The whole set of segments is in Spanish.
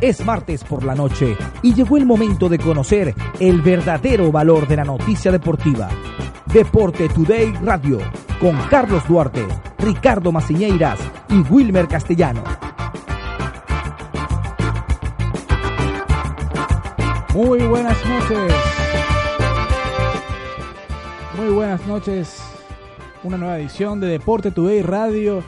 Es martes por la noche y llegó el momento de conocer el verdadero valor de la noticia deportiva. Deporte Today Radio con Carlos Duarte, Ricardo Maciñeiras y Wilmer Castellano. Muy buenas noches. Muy buenas noches. Una nueva edición de Deporte Today Radio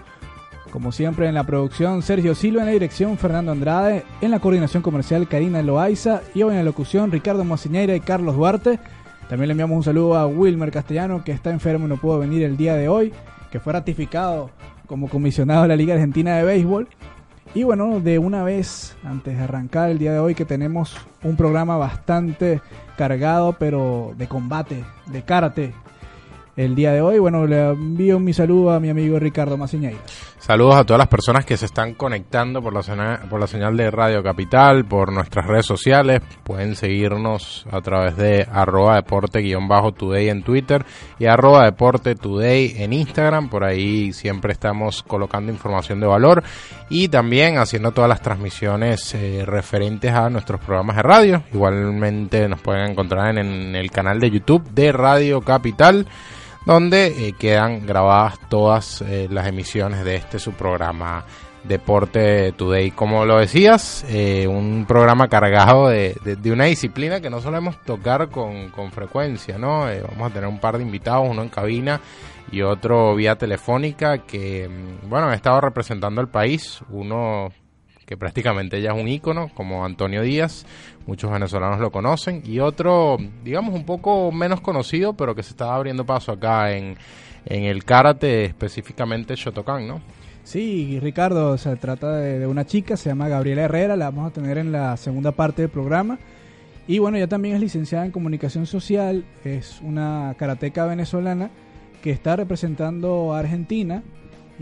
como siempre en la producción Sergio Silva, en la dirección Fernando Andrade, en la coordinación comercial Karina Loaiza y hoy en la locución Ricardo Mociñeira y Carlos Duarte. También le enviamos un saludo a Wilmer Castellano que está enfermo y no pudo venir el día de hoy, que fue ratificado como comisionado de la Liga Argentina de Béisbol. Y bueno, de una vez, antes de arrancar el día de hoy, que tenemos un programa bastante cargado, pero de combate, de karate, el día de hoy. Bueno, le envío mi saludo a mi amigo Ricardo Maciñeira. Saludos a todas las personas que se están conectando por la, señal, por la señal de Radio Capital, por nuestras redes sociales. Pueden seguirnos a través de arroba deporte-today en Twitter y arroba deporte en Instagram. Por ahí siempre estamos colocando información de valor y también haciendo todas las transmisiones eh, referentes a nuestros programas de radio. Igualmente nos pueden encontrar en, en el canal de YouTube de Radio Capital donde eh, quedan grabadas todas eh, las emisiones de este su programa Deporte Today. Como lo decías, eh, un programa cargado de, una disciplina que no solemos tocar con, con frecuencia, ¿no? vamos a tener un par de invitados, uno en cabina y otro vía telefónica que, mm, bueno, han estado representando al país, uno prácticamente ya es un ícono, como Antonio Díaz, muchos venezolanos lo conocen, y otro, digamos, un poco menos conocido, pero que se está abriendo paso acá en, en el karate, específicamente Shotokan, ¿no? Sí, Ricardo, se trata de, una chica, se llama Gabriela Herrera, la vamos a tener en la segunda parte del programa. Y bueno, ella también es licenciada en comunicación social, es una karateca venezolana que está representando a Argentina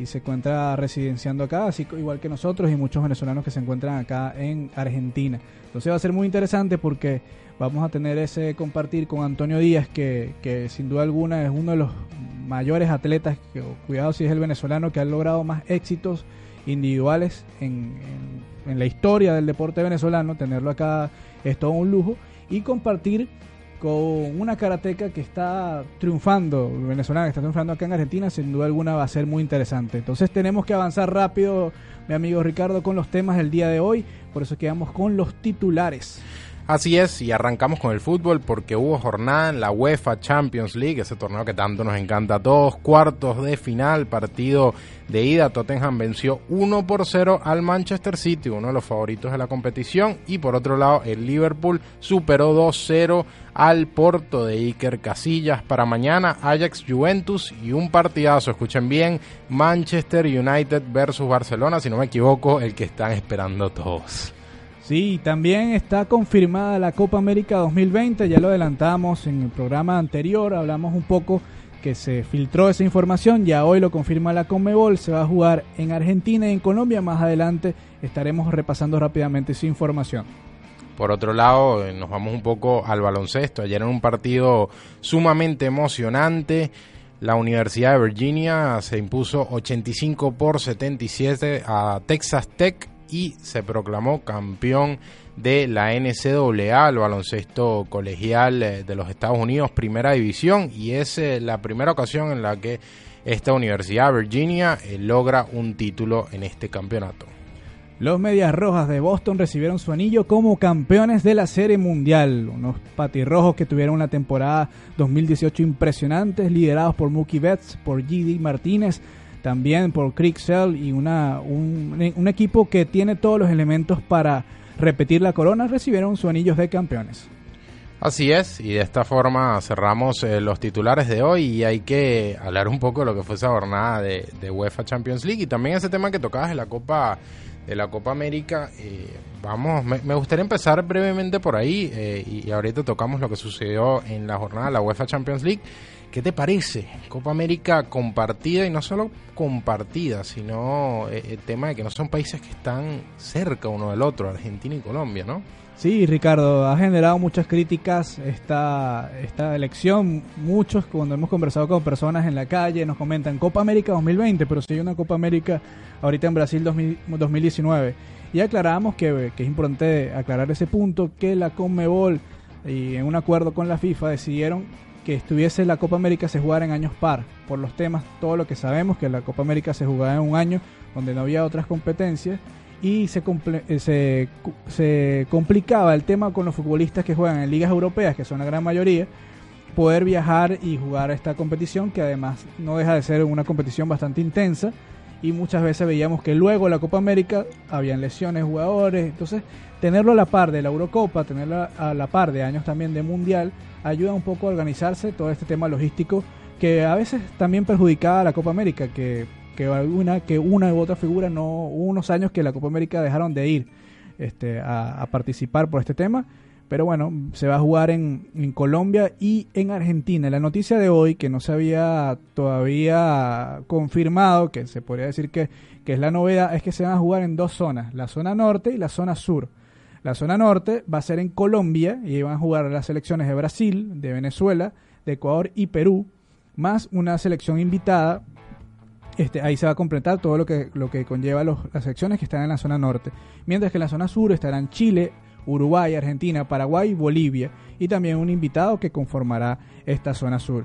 y se encuentra residenciando acá, así igual que nosotros y muchos venezolanos que se encuentran acá en Argentina. Entonces va a ser muy interesante porque vamos a tener ese compartir con Antonio Díaz, que, que sin duda alguna es uno de los mayores atletas, que, cuidado si es el venezolano que ha logrado más éxitos individuales en, en, en la historia del deporte venezolano. Tenerlo acá es todo un lujo y compartir con una karateca que está triunfando, venezolana que está triunfando acá en Argentina, sin duda alguna va a ser muy interesante. Entonces tenemos que avanzar rápido, mi amigo Ricardo, con los temas del día de hoy, por eso quedamos con los titulares. Así es, y arrancamos con el fútbol porque hubo jornada en la UEFA Champions League, ese torneo que tanto nos encanta a todos, cuartos de final, partido de ida, Tottenham venció 1 por 0 al Manchester City, uno de los favoritos de la competición, y por otro lado el Liverpool superó 2-0 al Porto de Iker Casillas para mañana, Ajax Juventus y un partidazo, escuchen bien, Manchester United versus Barcelona, si no me equivoco, el que están esperando todos. Sí, también está confirmada la Copa América 2020, ya lo adelantamos en el programa anterior, hablamos un poco que se filtró esa información, ya hoy lo confirma la Conmebol, se va a jugar en Argentina y en Colombia, más adelante estaremos repasando rápidamente esa información. Por otro lado, eh, nos vamos un poco al baloncesto, ayer en un partido sumamente emocionante, la Universidad de Virginia se impuso 85 por 77 a Texas Tech y se proclamó campeón de la NCAA, el baloncesto colegial eh, de los Estados Unidos, primera división, y es eh, la primera ocasión en la que esta Universidad Virginia eh, logra un título en este campeonato. Los Medias Rojas de Boston recibieron su anillo como campeones de la Serie Mundial. Unos patirrojos que tuvieron una temporada 2018 impresionantes, liderados por Mookie Betts, por G.D. Martínez, también por Sell y una, un, equipo que tiene todos los elementos para repetir la corona, recibieron sus anillos de campeones. Así es, y de esta forma cerramos eh, los titulares de hoy y hay que hablar un poco de lo que fue esa jornada de, de UEFA Champions League y también ese tema que tocabas de la Copa de la Copa América. Eh, vamos, me, gustaría empezar brevemente por ahí eh, y, ahorita tocamos lo que sucedió en la jornada de la UEFA Champions League. ¿Qué te parece? Copa América compartida y no solo compartida, sino el tema de que no son países que están cerca uno del otro, Argentina y Colombia, ¿no? Sí, Ricardo, ha generado muchas críticas esta, esta elección. Muchos, cuando hemos conversado con personas en la calle, nos comentan Copa América 2020, pero si hay una Copa América ahorita en Brasil 2019. Y aclaramos que, que, es importante aclarar ese punto, que la Conmebol y en un acuerdo con la FIFA decidieron que estuviese la Copa América se jugara en años par, por los temas, todo lo que sabemos, que la Copa América se jugaba en un año donde no había otras competencias y se, eh, se, se, complicaba el tema con los futbolistas que juegan en ligas europeas, que son la gran mayoría, poder viajar y jugar esta competición, que además no deja de ser una competición bastante intensa, y muchas veces veíamos que luego la Copa América habían lesiones jugadores, entonces tenerlo a la par de la Eurocopa, tenerlo a la par de años también de Mundial, ayuda un poco a organizarse todo este tema logístico que a veces también perjudicaba a la Copa América, que que una, que una u otra figura no hubo unos años que la Copa América dejaron de ir este, a, participar por este tema. Pero bueno, se va a jugar en, en, Colombia y en Argentina. La noticia de hoy, que no se había todavía confirmado, que se podría decir que, que es la novedad, es que se van a jugar en dos zonas, la zona norte y la zona sur. La zona norte va a ser en Colombia y van a jugar las selecciones de Brasil, de Venezuela, de Ecuador y Perú, más una selección invitada este, ahí se va a completar todo lo que, lo que conlleva las secciones que están en la zona norte. Mientras que en la zona sur estarán Chile, Uruguay, Argentina, Paraguay y Bolivia. Y también un invitado que conformará esta zona sur.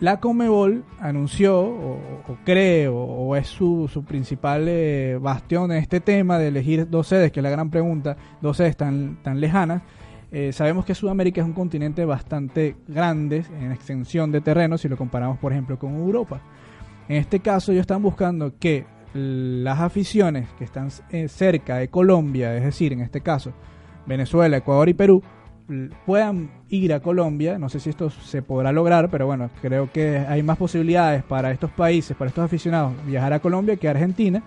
La Comebol anunció, o, cree, o, es su, su principal eh, bastión en este tema de elegir dos sedes, que es la gran pregunta, dos sedes tan, tan lejanas. Eh, sabemos que Sudamérica es un continente bastante grande en extensión de terreno si lo comparamos, por ejemplo, con Europa. En este caso ellos están buscando que las aficiones que están eh, cerca de Colombia, es decir, en este caso Venezuela, Ecuador y Perú, puedan ir a Colombia. No sé si esto se podrá lograr, pero bueno, creo que hay más posibilidades para estos países, para estos aficionados, viajar a Colombia que a Argentina.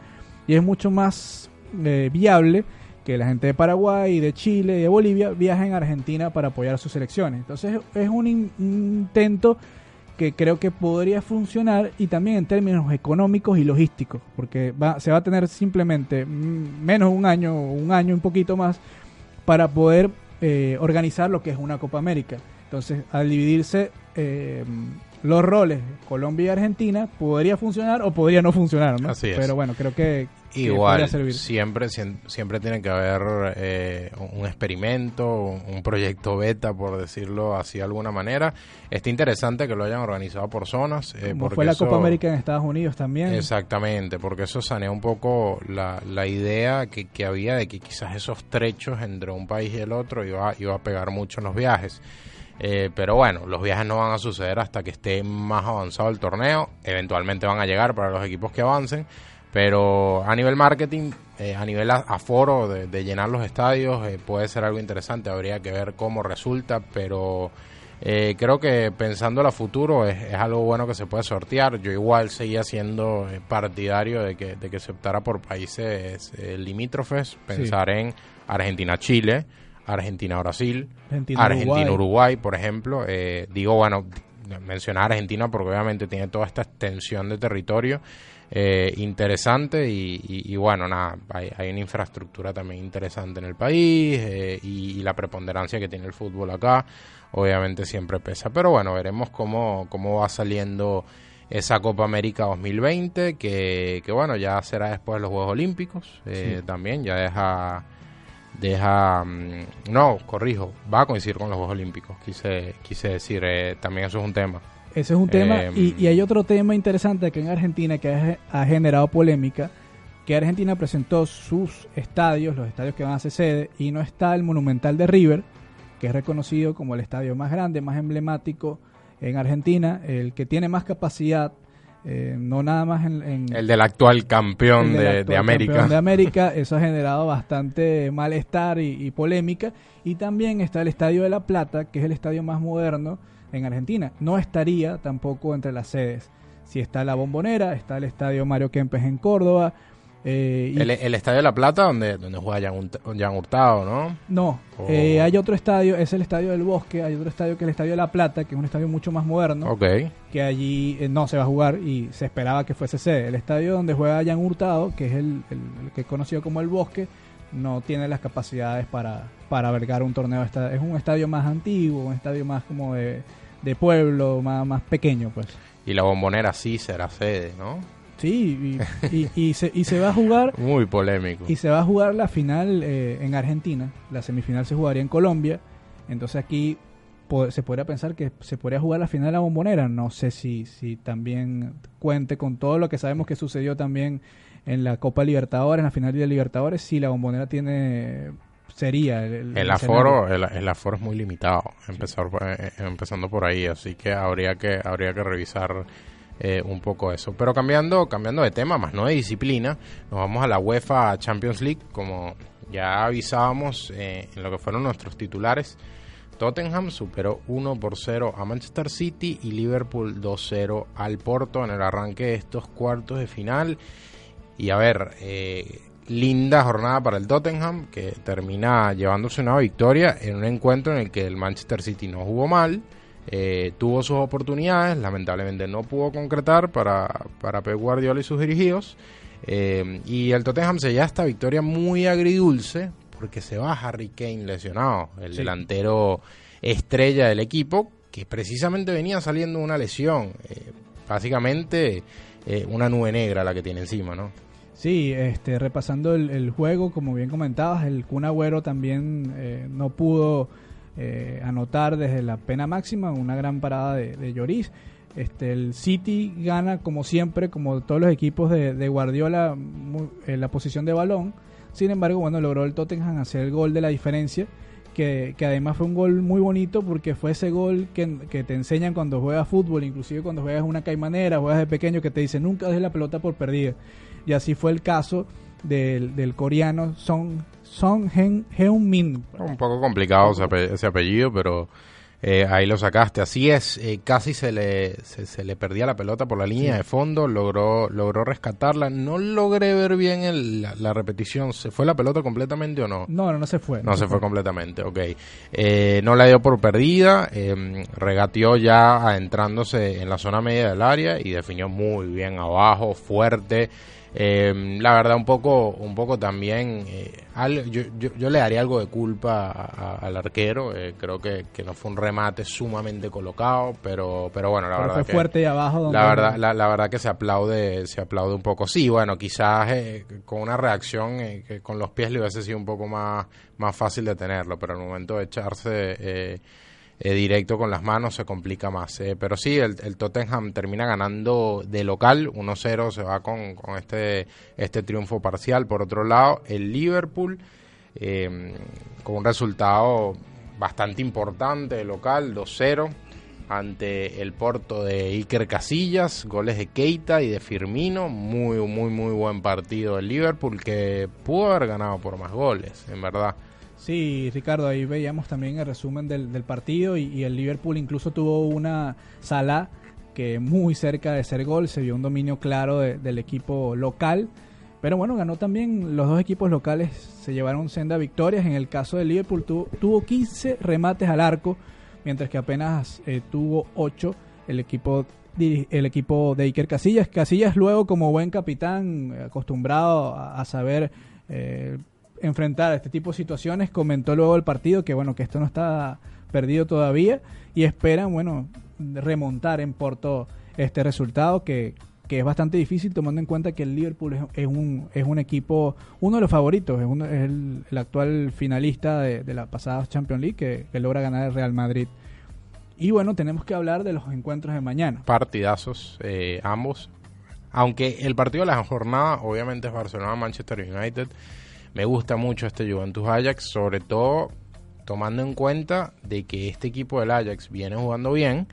Y es mucho más eh, viable que la gente de Paraguay, de Chile y de Bolivia viajen a Argentina para apoyar a sus selecciones. Entonces es un intento que creo que podría funcionar y también en términos económicos y logísticos, porque va, se va a tener simplemente menos un año, un año, un poquito más, para poder eh, organizar lo que es una Copa América. Entonces, al dividirse eh, los roles, Colombia y Argentina, podría funcionar o podría no funcionar, ¿no? Así es. Pero bueno, creo que, Igual, siempre siempre tiene que haber eh, un experimento, un proyecto beta, por decirlo así de alguna manera. Está interesante que lo hayan organizado por zonas. Eh, porque fue la Copa América en Estados Unidos también. Exactamente, porque eso sanea un poco la, la idea que, que había de que quizás esos trechos entre un país y el otro iba, iba a pegar mucho en los viajes. Eh, pero bueno, los viajes no van a suceder hasta que esté más avanzado el torneo. Eventualmente van a llegar para los equipos que avancen. Pero a nivel marketing, eh, a nivel aforo de, llenar los estadios, eh, puede ser algo interesante. Habría que ver cómo resulta, pero creo que pensando a futuro es, algo bueno que se puede sortear. Yo igual seguía siendo partidario de que, de que se optara por países limítrofes, pensar en Argentina-Chile Argentina-Brasil, Argentina-Uruguay, por ejemplo. Eh, digo, bueno, mencionar Argentina porque obviamente tiene toda esta extensión de territorio eh, interesante y, bueno, nada, hay, una infraestructura también interesante en el país eh, y, la preponderancia que tiene el fútbol acá, obviamente siempre pesa. Pero bueno, veremos cómo, cómo va saliendo esa Copa América 2020, que, que bueno, ya será después de los Juegos Olímpicos, también ya deja deja mm, no corrijo va a coincidir con los Juegos Olímpicos quise quise decir eh, también eso es un tema. Ese es un tema em, y, hay otro tema interesante que en Argentina que ha, generado polémica que Argentina presentó sus estadios los estadios que van a ser sede y no está el monumental de River que es reconocido como el estadio más grande más emblemático en Argentina el que tiene más capacidad eh, no nada más en, el del actual campeón de, América. de América, eso ha generado bastante malestar y, polémica. Y también está el Estadio de la Plata, que es el estadio más moderno en Argentina. No estaría tampoco entre las sedes. Si está la Bombonera, está el Estadio Mario Kempes en Córdoba, eh, el, Estadio de la Plata, donde, donde juega Jan, Hurtado, ¿no? No, eh, hay otro estadio, es el Estadio del Bosque, hay otro estadio que es el Estadio de la Plata, que es un estadio mucho más moderno, que allí eh, no se va a jugar y se esperaba que fuese sede. El estadio donde juega Jan Hurtado, que es el, que es conocido como el Bosque, no tiene las capacidades para, para albergar un torneo. Es un estadio más antiguo, un estadio más como de, de pueblo, más, más pequeño, pues. Y la bombonera sí será sede, ¿no? Sí, y, y, se, y se va a jugar... Muy polémico. Y se va a jugar la final eh, en Argentina, la semifinal se jugaría en Colombia, entonces aquí se podría pensar que se podría jugar la final de la bombonera, no sé si, si también cuente con todo lo que sabemos que sucedió también en la Copa Libertadores, en la final de Libertadores, si la bombonera tiene sería el, el, aforo el, aforo es muy limitado empezar eh, empezando por ahí. Así que habría que habría que revisar eh, un poco eso. Pero cambiando, cambiando de tema, más no de disciplina, nos vamos a la UEFA Champions League, como ya avisábamos eh, en lo que fueron nuestros titulares. Tottenham superó 1 por 0 a Manchester City y Liverpool 2-0 al Porto en el arranque de estos cuartos de final. Y a ver, eh, linda jornada para el Tottenham que termina llevándose una victoria en un encuentro en el que el Manchester City no jugó mal eh, tuvo sus oportunidades, lamentablemente no pudo concretar para, para Pep Guardiola y sus dirigidos. Eh, y el Tottenham se lleva esta victoria muy agridulce porque se va Harry Kane lesionado, el delantero estrella del equipo, que precisamente venía saliendo una lesión. Eh, básicamente una nube negra la que tiene encima, ¿no? Sí, este, repasando el, juego, como bien comentabas, el Kun Agüero también no pudo eh, anotar desde la pena máxima, una gran parada de, Lloris. Este, el City gana como siempre, como todos los equipos de, Guardiola, en la posición de balón. Sin embargo, bueno, logró el Tottenham hacer el gol de la diferencia, que, además fue un gol muy bonito porque fue ese gol que, te enseñan cuando juegas fútbol, inclusive cuando juegas una caimanera, juegas de pequeño, que te dice nunca dejes la pelota por perdida. Y así fue el caso del, del coreano Song Son Heung-min. Un poco complicado ese apellido, pero eh, ahí lo sacaste. Así es, eh, casi se le, se, le perdía la pelota por la línea de fondo, logró, logró rescatarla. No logré ver bien el, la, repetición. ¿Se fue la pelota completamente o no? No, no, se fue. No, se, fue. completamente, ok. Eh, no la dio por perdida, regateó ya adentrándose en la zona media del área y definió muy bien abajo, fuerte. Eh, la verdad, un poco, un poco también, eh, yo, yo, le daría algo de culpa al arquero. Eh, creo que, que, no fue un remate sumamente colocado, pero, pero bueno, la verdad. Fue fuerte y abajo. La verdad, la, verdad que se aplaude, se aplaude un poco. Sí, bueno, quizás eh, con una reacción que con los pies le hubiese sido un poco más, más fácil de tenerlo, pero al momento de echarse eh, directo con las manos se complica más. Eh. Pero sí, el, Tottenham termina ganando de local 1-0, se va con, con, este, este triunfo parcial. Por otro lado, el Liverpool em, con un resultado bastante importante de local, 2-0 ante el Porto de Iker Casillas, goles de Keita y de Firmino, muy muy muy buen partido del Liverpool que pudo haber ganado por más goles, en verdad. Sí, Ricardo, ahí veíamos también el resumen del, partido y, el Liverpool incluso tuvo una sala que muy cerca de ser gol, se vio un dominio claro del equipo local, pero bueno, ganó también los dos equipos locales, se llevaron senda victorias, en el caso del Liverpool tuvo, 15 remates al arco, mientras que apenas eh, tuvo 8 el equipo el equipo de Iker Casillas. Casillas luego como buen capitán, acostumbrado a, saber eh, enfrentar este tipo de situaciones. Comentó luego el partido que bueno que esto no está perdido todavía y esperan bueno remontar en Porto este resultado que, que es bastante difícil tomando en cuenta que el Liverpool es, un, es un equipo, uno de los favoritos, es, uno, es el, actual finalista de, la pasada Champions League que, logra ganar el Real Madrid. Y bueno, tenemos que hablar de los encuentros de mañana. Partidazos eh, ambos. Aunque el partido de la jornada obviamente es Barcelona-Manchester United. Me gusta mucho este Juventus Ajax, sobre todo tomando en cuenta de que este equipo del Ajax viene jugando bien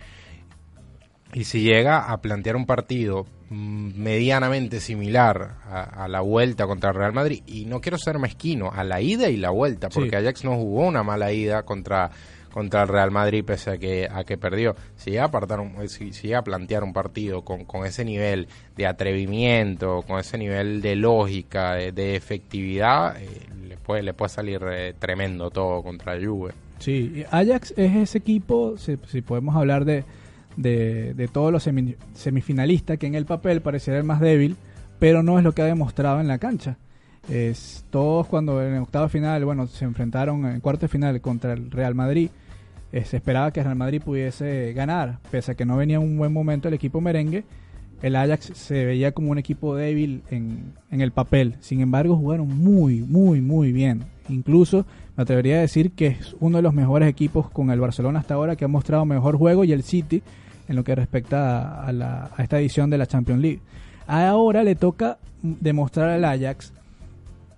Y si llega a plantear un partido medianamente similar a, la vuelta contra el Real Madrid, y no quiero ser mezquino, a la ida y la vuelta, porque Ajax no jugó una mala ida contra contra el Real Madrid pese a que, a que perdió. Si llega a, un, si, a plantear un partido con, con, ese nivel de atrevimiento, con ese nivel de lógica, de, efectividad, eh, le, puede, le puede salir eh, tremendo todo contra el Juve. Sí, Ajax es ese equipo, si, podemos hablar de, de, todos los semifinalistas, que en el papel pareciera el más débil, pero no es lo que ha demostrado en la cancha. Todos cuando en octava final, bueno, se enfrentaron en cuarto final contra el Real Madrid, eh, se esperaba que el Real Madrid pudiese ganar, pese a que no venía un buen momento el equipo merengue, el Ajax se veía como un equipo débil en, en el papel. Sin embargo, jugaron muy, muy, muy bien. Incluso me atrevería a decir que es uno de los mejores equipos con el Barcelona hasta ahora que ha mostrado mejor juego y el City en lo que respecta a esta edición de la Champions League. Ahora le toca demostrar al Ajax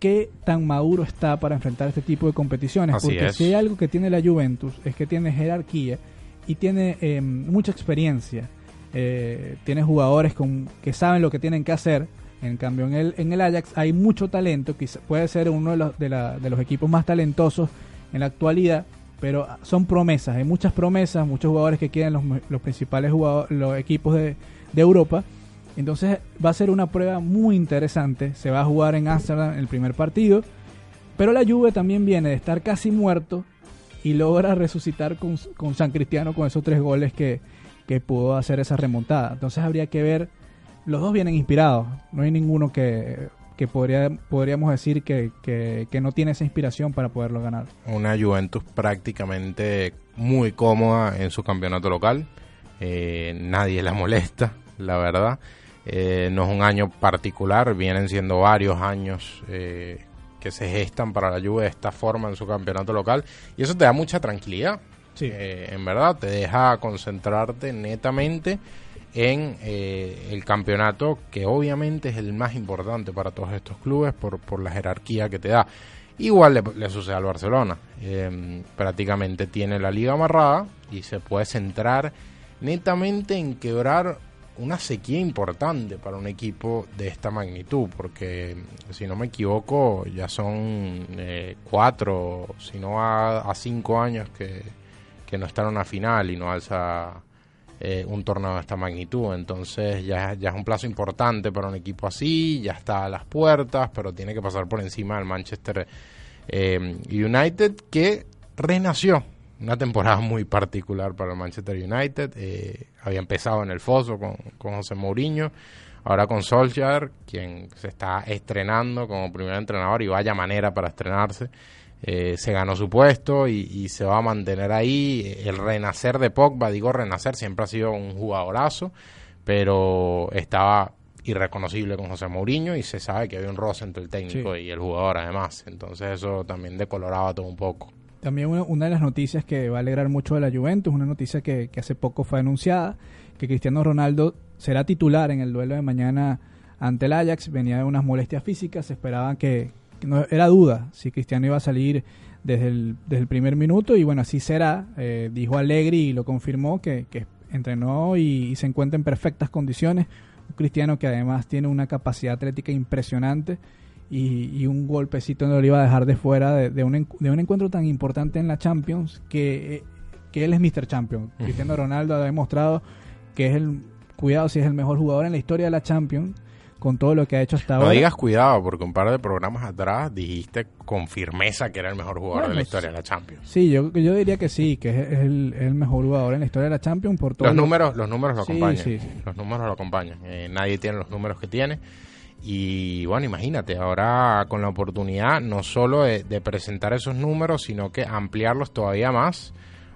qué tan maduro está para enfrentar este tipo de competiciones. porque si hay algo que tiene la Juventus es que tiene jerarquía y tiene eh, mucha experiencia. Eh, tiene jugadores con, que saben lo que tienen que hacer. En cambio, en el, en el Ajax hay mucho talento, que puede ser uno de los, de, la, de los equipos más talentosos en la actualidad, pero son promesas. Hay muchas promesas, muchos jugadores que quieren los, los principales jugadores, los equipos de, de Europa entonces va a ser una prueba muy interesante. Se va a jugar en Amsterdam el primer partido. Pero la Juve también viene de estar casi muerto y logra resucitar con, San Cristiano con esos tres goles que, pudo hacer esa remontada. Entonces habría que ver, los dos vienen inspirados. No hay ninguno que, podría, podríamos decir que, no tiene esa inspiración para poderlo ganar. Una Juventus prácticamente muy cómoda en su campeonato local. Eh, nadie la molesta, la verdad. Eh, no es un año particular, vienen siendo varios años eh, que se gestan para la Juve de esta forma en su campeonato local y eso te da mucha tranquilidad. Eh, en verdad, te deja concentrarte netamente en el campeonato que obviamente es el más importante para todos estos clubes por, por la jerarquía que te da. Igual le, le sucede al Barcelona. prácticamente tiene la liga amarrada y se puede centrar netamente en quebrar una sequía importante para un equipo de esta magnitud, porque si no me equivoco ya son eh, cuatro, si no a, cinco años que, no están en una final y no alza eh, un torneo de esta magnitud. Entonces ya, ya es un plazo importante para un equipo así, ya está a las puertas, pero tiene que pasar por encima del Manchester eh, United que renació una temporada muy particular para el Manchester United. Eh, había empezado en el foso con, José Mourinho, ahora con Solskjaer, quien se está estrenando como primer entrenador y vaya manera para estrenarse. Eh, se ganó su puesto y, se va a mantener ahí. El renacer de Pogba, digo renacer, siempre ha sido un jugadorazo, pero estaba irreconocible con José Mourinho y se sabe que había un roce entre el técnico y el jugador además. Entonces eso también decoloraba todo un poco. También una, de las noticias que va a alegrar mucho de la Juventus, una noticia que, hace poco fue anunciada, que Cristiano Ronaldo será titular en el duelo de mañana ante el Ajax. Venía de unas molestias físicas, se esperaban que, no era duda si Cristiano iba a salir desde el, desde el primer minuto y bueno, así será. Eh, dijo Allegri y lo confirmó que, entrenó y, se encuentra en perfectas condiciones. Un Cristiano que además tiene una capacidad atlética impresionante y, un golpecito no lo iba a dejar de fuera de, un, de un encuentro tan importante en la Champions que, que él es Mr. Champion. Cristiano Ronaldo ha demostrado que es el, cuidado si es el mejor jugador en la historia de la Champions con todo lo que ha hecho hasta ahora. No digas cuidado, porque un par de programas atrás dijiste con firmeza que era el mejor jugador de la historia de la Champions. Sí, yo, yo diría que sí, que es, el, mejor jugador en la historia de la Champions por todos los números, los números lo acompañan. Los números lo acompañan. Eh, nadie tiene los números que tiene. Y bueno, imagínate, ahora con la oportunidad no solo de, presentar esos números, sino que ampliarlos todavía más.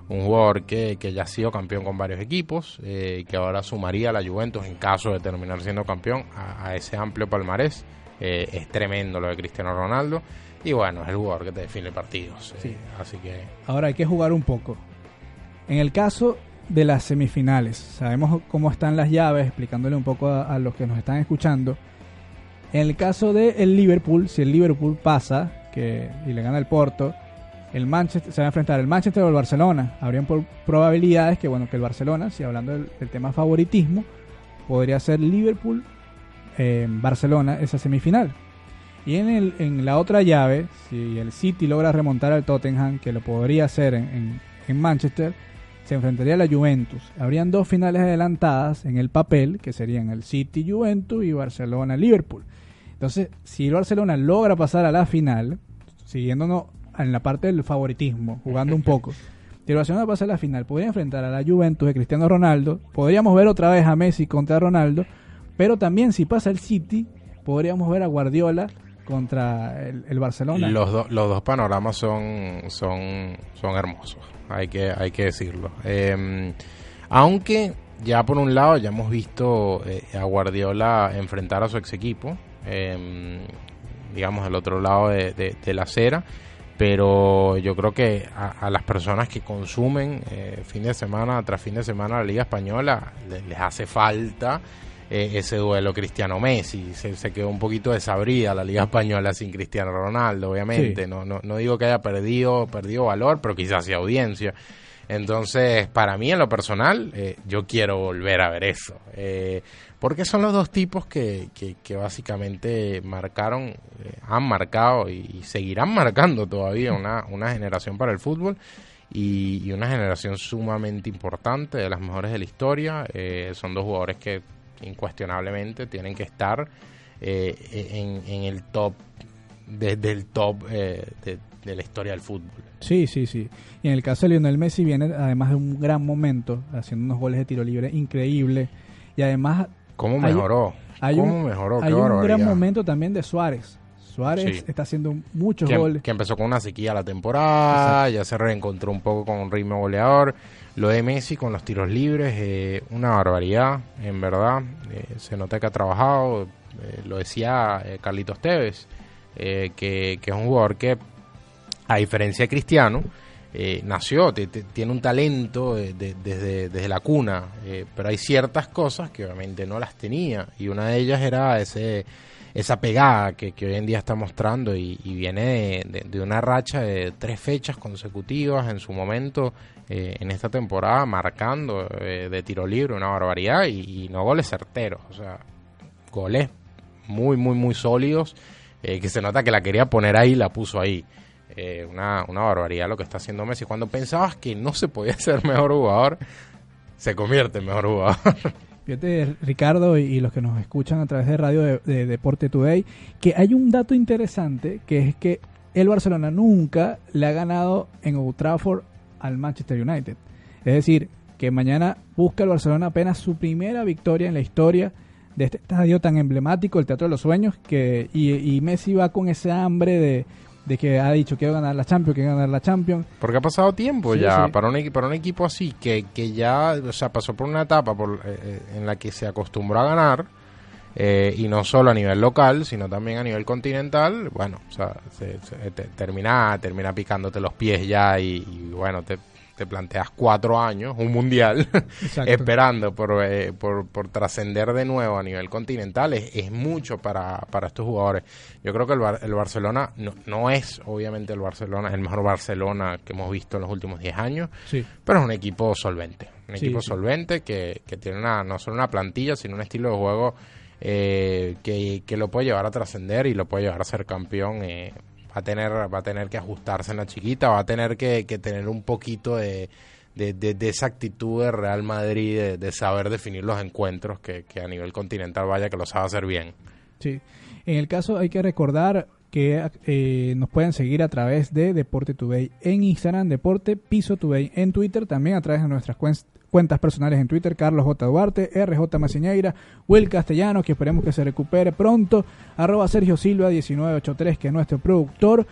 Un jugador que, que ya ha sido campeón con varios equipos, eh, que ahora sumaría a la Juventus en caso de terminar siendo campeón a, ese amplio palmarés. Eh, es tremendo lo de Cristiano Ronaldo. Y bueno, es el jugador que te define partidos. Eh, así que... Ahora hay que jugar un poco. En el caso de las semifinales, sabemos cómo están las llaves, explicándole un poco a los que nos están escuchando en el caso del el Liverpool, si el Liverpool pasa que, y le gana el Porto, el Manchester se va a enfrentar el Manchester o el Barcelona. Habrían por probabilidades que bueno que el Barcelona, si hablando del, tema favoritismo, podría ser Liverpool eh, Barcelona esa semifinal. Y en, el, en la otra llave, si el City logra remontar al Tottenham, que lo podría hacer en, en, Manchester, se enfrentaría a la Juventus. Habrían dos finales adelantadas en el papel, que serían el City Juventus y Barcelona Liverpool. Entonces, si el Barcelona logra pasar a la final, siguiéndonos en la parte del favoritismo, jugando un poco, si el Barcelona pasa a la final, podría enfrentar a la Juventus de Cristiano Ronaldo, podríamos ver otra vez a Messi contra Ronaldo, pero también si pasa el City, podríamos ver a Guardiola contra el, Barcelona. Los, los dos panoramas son, son, son hermosos, hay que, hay que decirlo. Em, aunque ya por un lado ya hemos visto eh, a Guardiola enfrentar a su ex equipo, em, digamos del otro lado de, la acera, pero yo creo que a, las personas que consumen eh, fin de semana tras fin de semana la Liga Española les hace falta eh, ese duelo Cristiano-Messi. Se, quedó un poquito desabrida la Liga Española sin Cristiano Ronaldo, obviamente. No, no, no digo que haya perdido, perdido valor, pero quizás sí audiencia. Entonces, para mí en lo personal, eh, yo quiero volver a ver eso. Eh, porque son los dos tipos que, básicamente marcaron, han marcado y, seguirán marcando todavía una, generación para el fútbol. Y, una generación sumamente importante, de las mejores de la historia. son dos jugadores que incuestionablemente tienen que estar eh, en, el top, desde el top eh, de, la historia del fútbol. Sí, sí, sí. Y en el caso de Lionel Messi viene además de un gran momento, haciendo unos goles de tiro libre increíble. Y además... ¿Cómo mejoró? Hay un, mejoró? Hay un gran momento también de Suárez. Suárez está haciendo muchos goles. Que empezó con una sequía la temporada, ya se reencontró un poco con un ritmo goleador. Lo de Messi con los tiros libres, eh, una barbaridad, en verdad. Eh, se nota que ha trabajado, eh, lo decía Carlitos Tevez, que, que, es un jugador que, a diferencia de Cristiano, nació, tiene un talento desde, desde la cuna, pero hay ciertas cosas que obviamente no las tenía, y una de ellas era ese esa pegada que, hoy en día está mostrando y, viene de, una racha de tres fechas consecutivas en su momento eh, en esta temporada marcando eh, de tiro libre una barbaridad y, no goles certeros, o sea, goles muy, muy, muy sólidos eh, que se nota que la quería poner ahí la puso ahí. Una, una barbaridad lo que está haciendo Messi. Cuando pensabas que no se podía ser mejor jugador, se convierte en mejor jugador. Fíjate, Ricardo y, los que nos escuchan a través de radio de, Deporte Today, que hay un dato interesante que es que el Barcelona nunca le ha ganado en Old Trafford al Manchester United. Es decir, que mañana busca el Barcelona apenas su primera victoria en la historia de este estadio tan emblemático, el Teatro de los Sueños, que y Messi va con ese hambre de, de que ha dicho a ganar la Champions, a ganar la Champions. Porque ha pasado tiempo ya Para, un, para un equipo así, que, que ya o sea, pasó por una etapa por, eh, eh, en la que se acostumbró a ganar, eh, y no solo a nivel local, sino también a nivel continental, bueno, o sea, se, termina, termina picándote los pies ya y, y bueno, te, te planteas cuatro años, un mundial, esperando eh, por, por, trascender de nuevo a nivel continental, es, mucho para, para, estos jugadores. Yo creo que el, el Barcelona no, no, es, obviamente, el Barcelona, el mejor Barcelona que hemos visto en los últimos diez años, pero es un equipo solvente. Un equipo solvente que, que tiene una, no solo una plantilla, sino un estilo de juego eh, que, que, lo puede llevar a trascender y lo puede llevar a ser campeón. Eh, va a tener, va a tener que ajustarse en la chiquita, va a tener que, tener un poquito de, de, esa actitud de Real Madrid, de, saber definir los encuentros, que, a nivel continental vaya que lo sabe hacer bien. Sí, en el caso hay que recordar que eh, nos pueden seguir a través de Deporte Today en Instagram, Deporte Piso Today en Twitter, también a través de nuestras cuentas personales en Twitter, Carlos J. Duarte, RJ Maciñeira, Will Castellano, que esperemos que se recupere pronto, arroba Sergio Silva 1983, que es nuestro productor,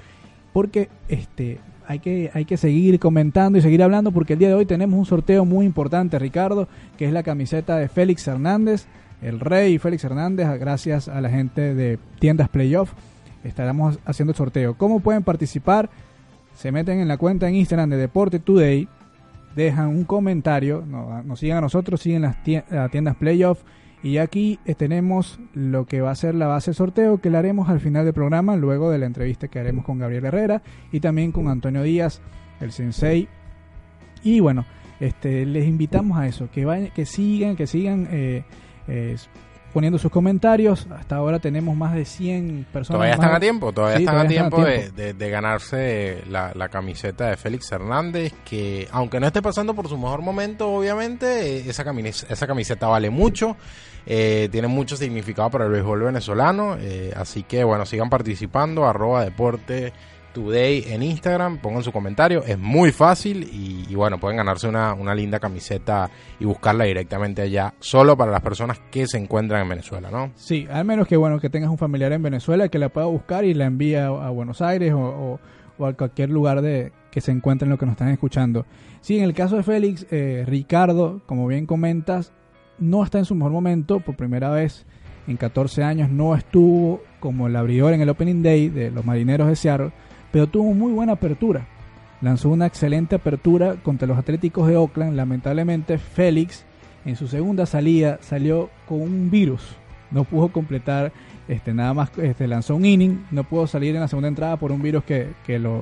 porque este hay que, hay que seguir comentando y seguir hablando, porque el día de hoy tenemos un sorteo muy importante, Ricardo, que es la camiseta de Félix Hernández, el rey Félix Hernández, gracias a la gente de Tiendas Playoff, estaremos haciendo el sorteo. ¿Cómo pueden participar? Se meten en la cuenta en Instagram de Deporte Today, dejan un comentario, nos, siguen a nosotros, siguen las tiendas, Playoff Y aquí eh, tenemos lo que va a ser la base de sorteo que le haremos al final del programa, luego de la entrevista que haremos con Gabriel Herrera y también con Antonio Díaz, el sensei. Y bueno, este, les invitamos a eso, que, vayan, que sigan, que sigan eh, eh, poniendo sus comentarios. Hasta ahora tenemos más de 100 personas. Todavía están a tiempo, todavía Sí, están a están tiempo, a de, tiempo. de- de ganarse la, la camiseta de Félix Hernández, que aunque no esté pasando por su mejor momento, obviamente, eh, esa, camis- esa camiseta vale mucho, eh, tiene mucho significado para el béisbol venezolano, eh, así que bueno, sigan participando, arroba deporte today en Instagram, pongan su comentario, es muy fácil y, bueno, pueden ganarse una, una linda camiseta y buscarla directamente allá, solo para las personas que se encuentran en Venezuela, ¿no? Sí, al menos que bueno que tengas un familiar en Venezuela que la pueda buscar y la envíe a, Buenos Aires o, o- a cualquier lugar de que se encuentren los que nos están escuchando. Sí, en el caso de Félix, eh, Ricardo, como bien comentas, no está en su mejor momento. Por primera vez en 14 años no estuvo como el abridor en el Opening Day de los Marineros de Seattle, pero tuvo muy buena apertura. Lanzó una excelente apertura contra los Atléticos de Oakland. Lamentablemente, Félix en su segunda salida salió con un virus. No pudo completar, este, nada más este, lanzó un inning, no pudo salir en la segunda entrada por un virus que, que lo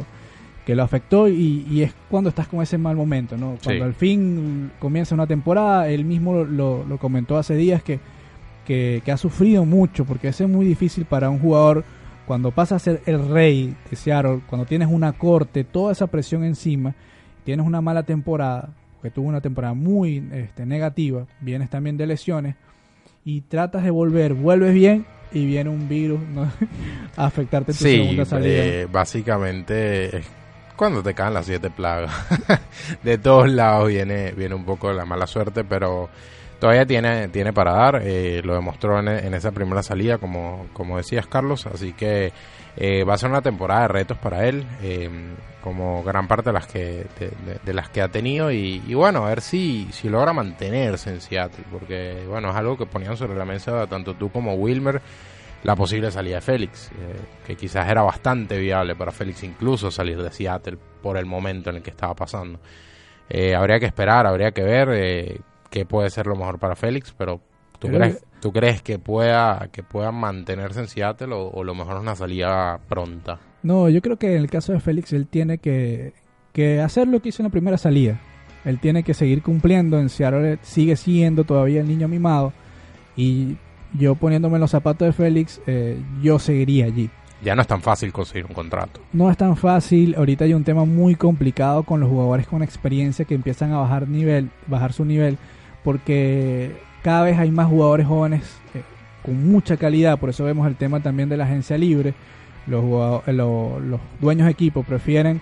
que lo afectó y, y es cuando estás con ese mal momento, ¿no? Cuando Sí. al fin comienza una temporada, él mismo lo, lo comentó hace días que, que, que ha sufrido mucho porque es muy difícil para un jugador cuando pasa a ser el rey de Seattle, cuando tienes una corte, toda esa presión encima, tienes una mala temporada, porque tuvo una temporada muy este, negativa, vienes también de lesiones, y tratas de volver, vuelves bien y viene un virus ¿no? a afectarte tu Sí, segunda salida. eh, básicamente es cuando te caen las siete plagas. de todos lados viene, viene un poco la mala suerte, pero todavía tiene, tiene para dar. eh, lo demostró en, esa primera salida, como, como decías, Carlos. Así que eh, va a ser una temporada de retos para él, eh, como gran parte de las que, de, de- las que ha tenido. Y, y bueno, a ver si, si logra mantenerse en Seattle, porque bueno, es algo que ponían sobre la mesa tanto tú como Wilmer la posible salida de Félix, eh, que quizás era bastante viable para Félix incluso salir de Seattle por el momento en el que estaba pasando. Eh, habría que esperar, habría que ver qué puede ser lo mejor para Félix, pero ¿tú, crees, ¿tú crees que pueda, que pueda mantenerse en Seattle o, o lo mejor es una salida pronta? No, yo creo que en el caso de Félix él tiene que, que hacer lo que hizo en la primera salida. Él tiene que seguir cumpliendo. En Seattle sigue siendo todavía el niño mimado. Y yo poniéndome en los zapatos de Félix, eh, yo seguiría allí. Ya no es tan fácil conseguir un contrato. No es tan fácil. Ahorita hay un tema muy complicado con los jugadores con experiencia que empiezan a bajar nivel, bajar su nivel, porque cada vez hay más jugadores jóvenes eh, con mucha calidad. Por eso vemos el tema también de la agencia libre. Los, jugado- eh, lo- los dueños de equipo prefieren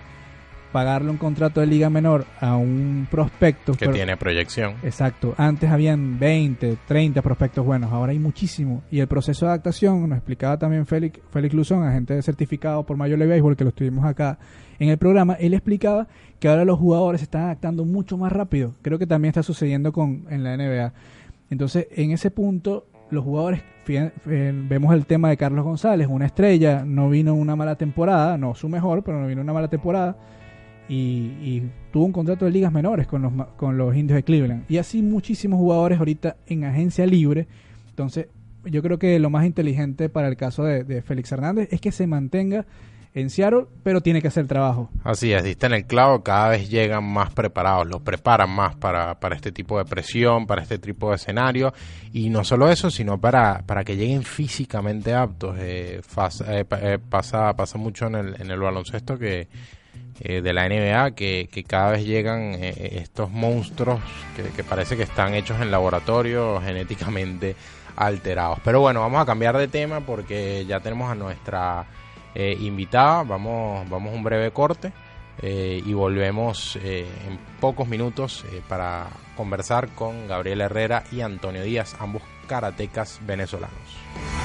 pagarle un contrato de liga menor a un prospecto Que pero- tiene proyección. Exacto. Antes habían 20, 30 prospectos buenos, ahora hay muchísimo. Y el proceso de adaptación, nos explicaba también Félix, Félix Luzón, agente certificado por Major League Baseball, que lo estuvimos acá en el programa, él explicaba que ahora los jugadores se están adaptando mucho más rápido. Creo que también está sucediendo con en la NBA. Entonces, en ese punto, los jugadores, eh, vemos el tema de Carlos González, una estrella, no vino una mala temporada, no su mejor, pero no vino una mala temporada y, y tuvo un contrato de ligas menores con los, con los indios de Cleveland. Y así muchísimos jugadores ahorita en agencia libre. Entonces, yo creo que lo más inteligente para el caso de Félix Hernández es que se mantenga en Seattle, pero tiene que hacer trabajo. Así es, diste en el clavo, cada vez llegan más preparados, los preparan más para, para este tipo de presión, para este tipo de escenario, y no solo eso, sino para, para que lleguen físicamente aptos. Eh, fas- eh, eh, pasa, pasa mucho en el, en el baloncesto que eh, de la NBA que, que cada vez llegan eh, estos monstruos que, que parece que están hechos en laboratorio genéticamente alterados. Pero bueno, vamos a cambiar de tema porque ya tenemos a nuestra eh, invitada. Vamos, vamos un breve corte eh, y volvemos eh, en pocos minutos eh, para conversar con Gabriel Herrera y Antonio Díaz, ambos karatecas venezolanos.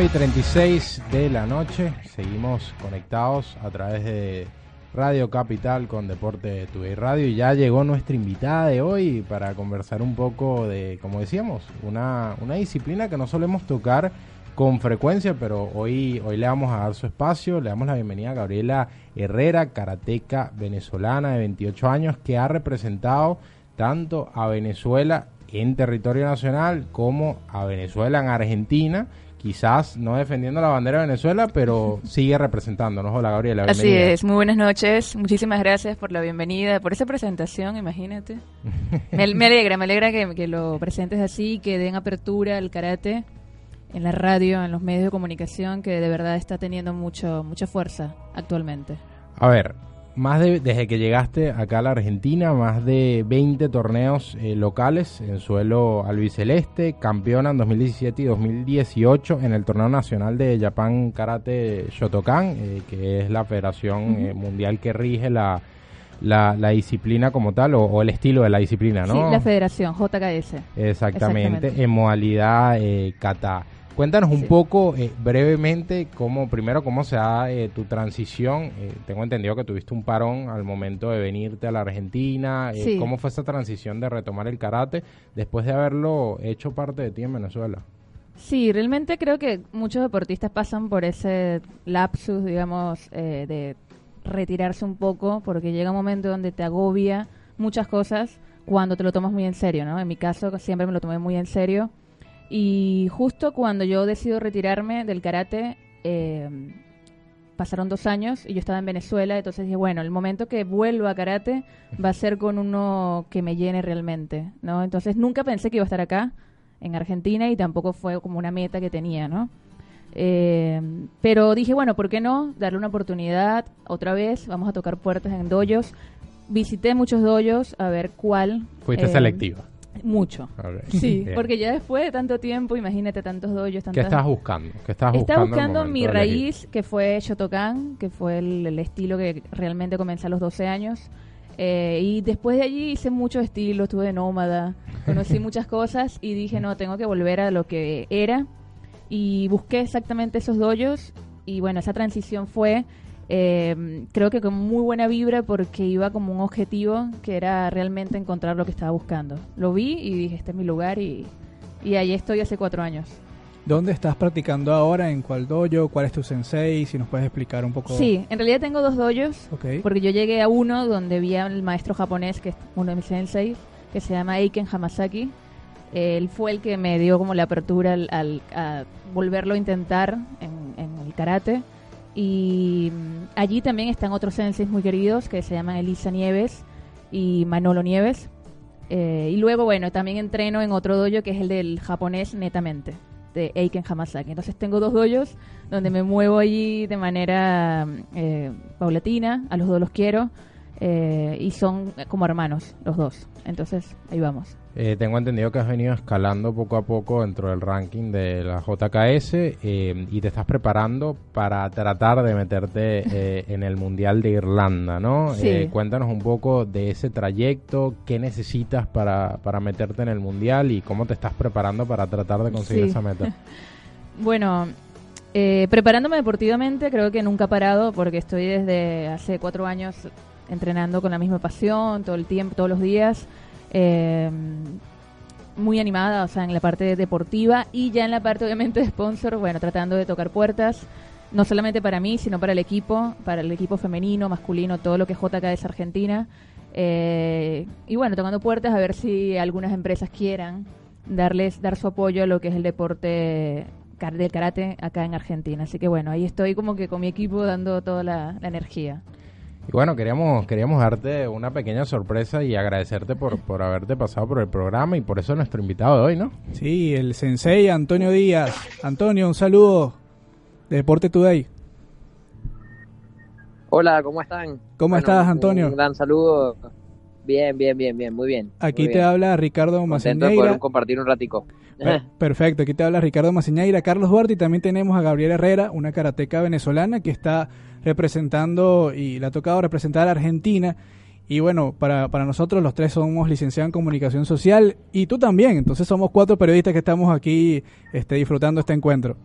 9 y 36 de la noche. Seguimos conectados a través de Radio Capital con Deporte Tuve Radio y ya llegó nuestra invitada de hoy para conversar un poco de, como decíamos, una, una disciplina que no solemos tocar con frecuencia, pero hoy, hoy le vamos a dar su espacio. Le damos la bienvenida a Gabriela Herrera, karateca venezolana de 28 años, que ha representado tanto a Venezuela en territorio nacional como a Venezuela en Argentina quizás no defendiendo la bandera de Venezuela, pero sigue representándonos. Hola Gabriela. Así es, muy buenas noches. Muchísimas gracias por la bienvenida, por esa presentación, imagínate. me, alegra, me alegra que, que, lo presentes así, que den apertura al karate en la radio, en los medios de comunicación, que de verdad está teniendo mucho, mucha fuerza actualmente. A ver, más de, desde que llegaste acá a la Argentina, más de 20 torneos eh, locales en suelo albiceleste, campeona en 2017 y 2018 en el torneo nacional de Japan Karate Shotokan, eh, que es la federación eh, mundial que rige la, la, disciplina como tal o, el estilo de la disciplina, ¿no? Sí, la federación, JKS. Exactamente, Exactamente. en modalidad kata. Cuéntanos un poco eh, brevemente cómo, primero, cómo se da eh, tu transición. Eh, tengo entendido que tuviste un parón al momento de venirte a la Argentina. ¿Cómo fue esa transición de retomar el karate después de haberlo hecho parte de ti en Venezuela? Sí, realmente creo que muchos deportistas pasan por ese lapsus, digamos, de retirarse un poco, porque llega un momento donde te agobia muchas cosas cuando te lo tomas muy en serio, ¿no? En mi caso siempre me lo tomé muy en serio y justo cuando yo decido retirarme del karate, eh, pasaron dos años y yo estaba en Venezuela, entonces dije, bueno, el momento que vuelvo a karate va a ser con uno que me llene realmente, ¿no? Entonces nunca pensé que iba a estar acá, en Argentina, y tampoco fue como una meta que tenía, ¿no? Eh, pero dije, bueno, ¿por qué no? Darle una oportunidad otra vez, vamos a tocar puertas en doyos. Visité muchos doyos a ver cuál. Fuiste eh, selectiva. Mucho. Sí, porque ya después de tanto tiempo, imagínate tantos dojos. ¿Qué estás buscando? ¿Qué estás Estaba buscando, mi raíz, que fue Shotokan, que fue el, estilo que realmente comencé a los 12 años. Eh, y después de allí hice muchos estilos, estuve nómada, conocí muchas cosas y dije, no, tengo que volver a lo que era. Y busqué exactamente esos dojos y bueno, esa transición fue eh, creo que con muy buena vibra porque iba como un objetivo que era realmente encontrar lo que estaba buscando. Lo vi y dije, este es mi lugar y, y ahí estoy hace cuatro años. ¿Dónde estás practicando ahora? ¿En cuál dojo? ¿Cuál es tu sensei? Si nos puedes explicar un poco. Sí, en realidad tengo dos dojos. Porque yo llegué a uno donde vi al maestro japonés, que es uno de mis sensei, que se llama Eiken Hamasaki. Él fue el que me dio como la apertura al, a volverlo a intentar en, en el karate. Y mm, allí también están otros senseis muy queridos que se llaman Elisa Nieves y Manolo Nieves. Eh, y luego, bueno, también entreno en otro dojo que es el del japonés netamente, de Eiken Hamasaki. Entonces tengo dos dojos donde me muevo allí de manera eh, paulatina, a los dos los quiero, eh, y son como hermanos los dos. Entonces, ahí vamos. Eh, tengo entendido que has venido escalando poco a poco dentro del ranking de la JKS eh, y te estás preparando para tratar de meterte eh, en el Mundial de Irlanda, ¿no? cuéntanos un poco de ese trayecto, qué necesitas para, para meterte en el Mundial y cómo te estás preparando para tratar de conseguir esa meta. bueno, preparándome deportivamente creo que nunca he parado porque estoy desde hace cuatro años entrenando con la misma pasión, todo el tiempo, todos los días. Eh, muy animada, o sea, en la parte deportiva y ya en la parte obviamente de sponsor, bueno, tratando de tocar puertas, no solamente para mí, sino para el equipo, para el equipo femenino, masculino, todo lo que JK es Argentina. Eh, y bueno, tocando puertas a ver si algunas empresas quieran darles dar su apoyo a lo que es el deporte del karate acá en Argentina. Así que bueno, ahí estoy como que con mi equipo dando toda la energía. Y bueno, queríamos, queríamos darte una pequeña sorpresa y agradecerte por, por haberte pasado por el programa y por eso nuestro invitado de hoy, ¿no? Sí, el sensei Antonio Díaz. Antonio, un saludo de Deporte Today. Hola, ¿cómo están? ¿Cómo estás, Antonio? Un gran saludo. Bien, bien, bien, bien, muy bien. Aquí te habla Ricardo Maceñeira. poder compartir un ratico. Perfecto, aquí te habla Ricardo Maceñeira, Carlos Duarte y también tenemos a Gabriela Herrera, una karateca venezolana que está representando y le ha tocado representar a Argentina. Y bueno, para, para nosotros los tres somos licenciados en comunicación social y tú también. Entonces somos cuatro periodistas que estamos aquí este, disfrutando este encuentro.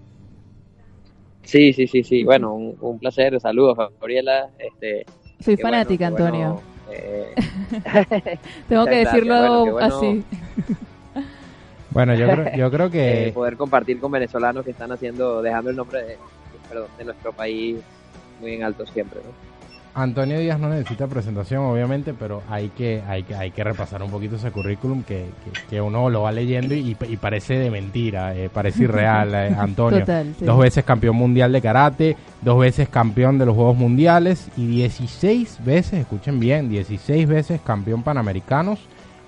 Sí, sí, sí, sí. Bueno, un, un placer. Saludos, Gabriela. Este, Soy bueno, fanática, bueno, Antonio. eh, Tengo que decirlo. Bueno, así. Bueno, yo creo, yo creo eh, que poder compartir con venezolanos que están haciendo, dejando el nombre de, perdón, de nuestro país muy en alto siempre, ¿no? Antonio Díaz no necesita presentación, obviamente, pero hay que, hay que, hay que repasar un poquito ese currículum que, que, que uno lo va leyendo y, y parece de mentira, eh, parece irreal, eh, Antonio. Total, sí. Dos veces campeón mundial de karate, dos veces campeón de los Juegos Mundiales y 16 veces, escuchen bien, 16 veces campeón panamericanos,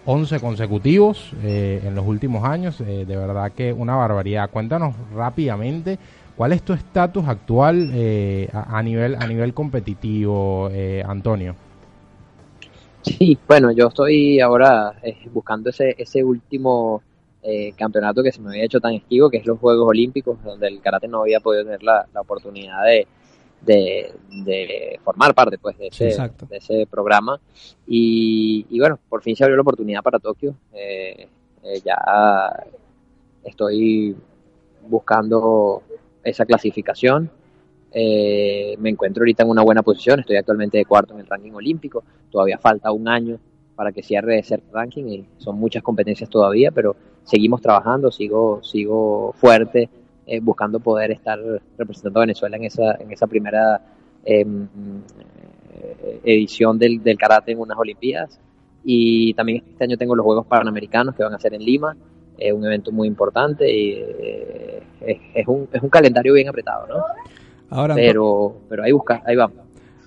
11 consecutivos eh, en los últimos años. eh, de verdad que una barbaridad. Cuéntanos rápidamente cuál es tu estatus actual eh, a, a nivel a nivel competitivo, eh, Antonio. Sí, bueno, yo estoy ahora eh, buscando ese, ese último eh, campeonato que se me había hecho tan esquivo, que es los Juegos Olímpicos, donde el karate no había podido tener la, la oportunidad de, de, de formar parte pues, de, ese, de ese programa. Y, y bueno, por fin se abrió la oportunidad para Tokio. Eh, eh, ya estoy buscando esa clasificación. Eh, me encuentro ahorita en una buena posición, estoy actualmente de cuarto en el ranking olímpico, todavía falta un año para que cierre ese ranking y son muchas competencias todavía, pero seguimos trabajando, sigo, sigo fuerte, eh, buscando poder estar representando a Venezuela en esa, en esa primera eh, edición del, del karate en unas Olimpiadas. Y también este año tengo los Juegos Panamericanos que van a ser en Lima, eh, un evento muy importante y eh, es, es un, es un calendario bien apretado, ¿no? Ahora, Pero, pero ahí busca, ahí vamos.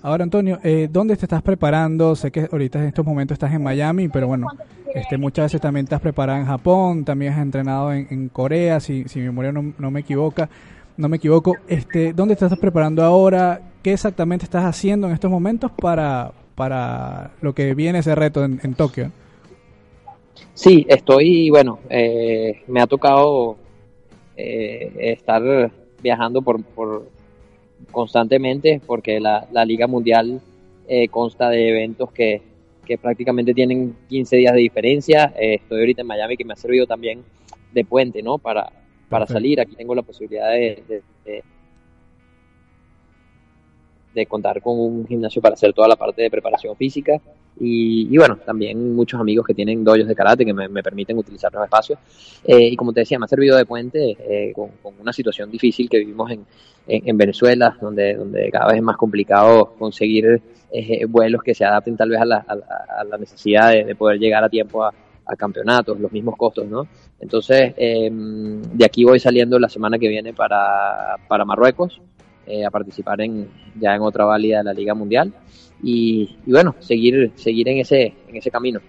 ahora Antonio, eh, ¿dónde te estás preparando? Sé que ahorita en estos momentos estás en Miami, pero bueno, este, muchas veces también te has preparado en Japón, también has entrenado en, en Corea, si, si mi memoria no, no me equivoca, no me equivoco. Este, ¿Dónde te estás preparando ahora? ¿Qué exactamente estás haciendo en estos momentos para, para lo que viene ese reto en, en Tokio? Sí, estoy, bueno, eh, me ha tocado eh, estar viajando por, por constantemente porque la, la Liga Mundial eh, consta de eventos que, que prácticamente tienen 15 días de diferencia. Eh, estoy ahorita en Miami que me ha servido también de puente, ¿no? Para, para salir. Aquí tengo la posibilidad de, de, de- de contar con un gimnasio para hacer toda la parte de preparación física. Y, bueno, también muchos amigos que tienen doyos de karate que me, permiten utilizar los espacios. Eh, y como te decía, me ha servido de puente eh, con, una situación difícil que vivimos en, en, en Venezuela, donde, donde cada vez es más complicado conseguir eh, vuelos que se adapten tal vez a la, necesidad de, de poder llegar a tiempo a, a campeonatos, los mismos costos, ¿no? Entonces, eh, de aquí voy saliendo la semana que viene para, para Marruecos, eh, a participar en, ya en otra válida de la Liga Mundial y, y bueno, seguir, seguir en ese, en ese camino.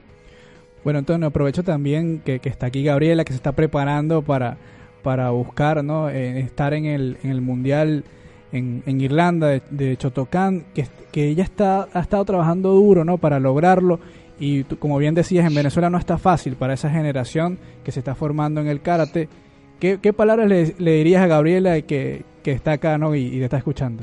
Bueno, Antonio, aprovecho también que, está aquí Gabriela, que se está preparando para, para buscar ¿no? Eh, estar en el, en el Mundial en, Irlanda de, de Chotocán, que, que ella está, ha estado trabajando duro ¿no? para lograrlo. Y como bien decías, en Venezuela no está fácil para esa generación que se está formando en el karate. ¿Qué, palabras le, le dirías a Gabriela que, que está acá ¿no? y, y te está escuchando?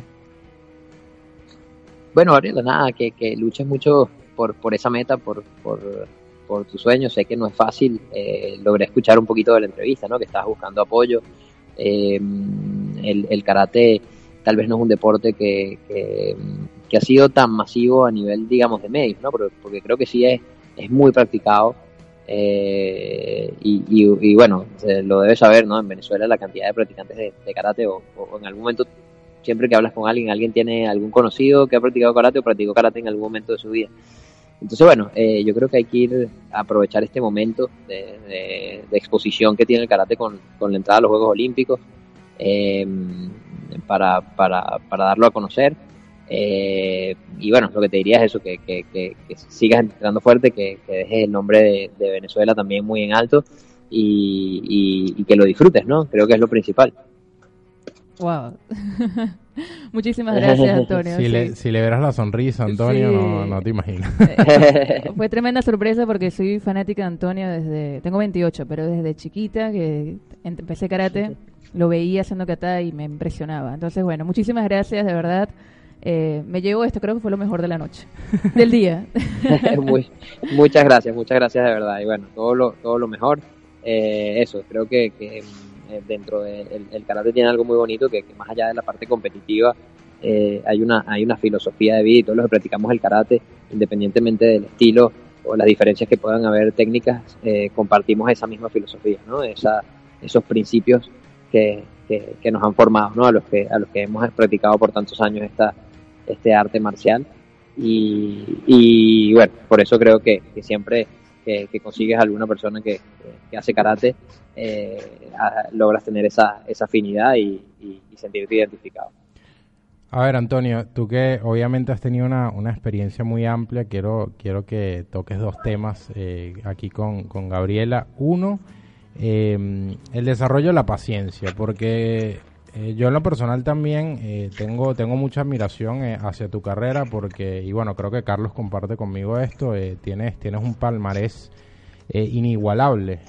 Bueno, Gabriela, nada, que, que luches mucho por, por esa meta, por, por, por tu sueño. Sé que no es fácil. Eh, logré escuchar un poquito de la entrevista, ¿no? Que estás buscando apoyo. Eh, el, el karate tal vez no es un deporte que, que, que ha sido tan masivo a nivel, digamos, de medios, ¿no? Porque, porque creo que sí es, es muy practicado. Eh, y, bueno, lo debes saber, ¿no? En Venezuela la cantidad de practicantes de, karate o, en algún momento, siempre que hablas con alguien, alguien tiene algún conocido que ha practicado karate o practicó karate en algún momento de su vida. Entonces, bueno, eh, yo creo que hay que ir a aprovechar este momento de exposición que tiene el karate con, con, la entrada a los Juegos Olímpicos eh, para, para, para darlo a conocer. Eh, y bueno, lo que te diría es eso, que, que, que, que sigas entrenando fuerte, que, que dejes el nombre de, de, Venezuela también muy en alto y, y, y, que lo disfrutes, ¿no? Creo que es lo principal. Wow. Muchísimas gracias, Antonio. Si, sí. le, si le verás la sonrisa, Antonio, Sí. no, no te imaginas. Fue tremenda sorpresa porque soy fanática de Antonio desde... Tengo 28, pero desde chiquita que empecé karate, lo veía haciendo kata y me impresionaba. Entonces, bueno, muchísimas gracias, de verdad. Eh, me llevo esto, creo que fue lo mejor de la noche, del día. Muy, muchas gracias, muchas gracias de verdad. Y bueno, todo lo, todo lo mejor. Eh, eso, creo que, que eh, dentro del karate tiene algo muy bonito que, más allá de la parte competitiva eh, hay una hay una filosofía de vida y todos los que practicamos el karate independientemente del estilo o las diferencias que puedan haber técnicas eh, compartimos esa misma filosofía no esa, esos principios que, que, nos han formado no a los que a los que hemos practicado por tantos años esta este arte marcial y, bueno por eso creo que, que siempre que, consigues alguna persona que, hace karate, eh, logras tener esa, esa afinidad y, sentirte identificado. A ver, Antonio, tú que obviamente has tenido una, una experiencia muy amplia, quiero, quiero que toques dos temas eh, aquí con, con, Gabriela. Uno, eh, el desarrollo de la paciencia, porque eh, yo en lo personal también eh, tengo, tengo mucha admiración eh, hacia tu carrera porque, y bueno, creo que Carlos comparte conmigo esto, tienes, tienes un palmarés inigualable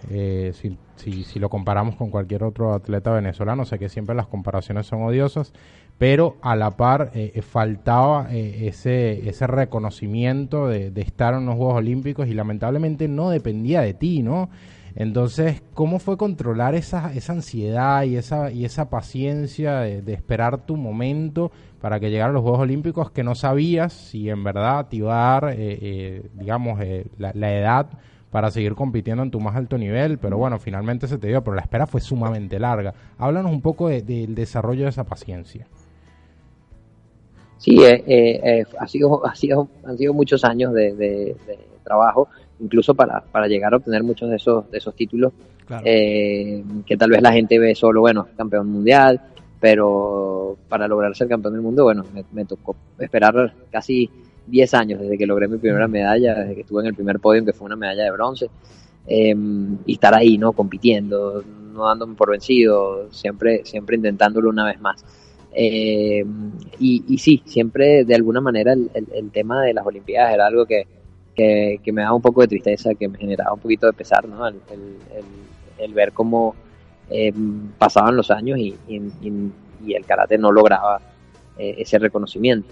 si, si, si, lo comparamos con cualquier otro atleta venezolano, sé que siempre las comparaciones son odiosas, pero a la par faltaba ese, ese reconocimiento de, de estar en los Juegos Olímpicos y lamentablemente no dependía de ti, ¿no? Entonces, ¿cómo fue controlar esa, esa ansiedad y esa, y esa paciencia de, esperar tu momento para que llegaran los Juegos Olímpicos que no sabías si en verdad te iba a dar, eh, eh, digamos, eh, la, edad para seguir compitiendo en tu más alto nivel? Pero bueno, finalmente se te dio, pero la espera fue sumamente larga. Háblanos un poco del desarrollo de esa paciencia. Sí, ha sido, ha sido, han sido muchos años de trabajo incluso para, para llegar a obtener muchos de esos, de esos títulos eh, que tal vez la gente ve solo, bueno, campeón mundial, pero para lograr ser campeón del mundo, bueno, me, tocó esperar casi 10 años desde que logré mi primera medalla, desde que estuve en el primer podio, que fue una medalla de bronce, eh, y estar ahí, ¿no? Compitiendo, no dándome por vencido, siempre, siempre intentándolo una vez más. Eh, y, y sí, siempre de alguna manera el, el tema de las Olimpiadas era algo que, que, me daba un poco de tristeza, que me generaba un poquito de pesar, ¿no? El, ver cómo eh, pasaban los años y, el karate no lograba eh, ese reconocimiento.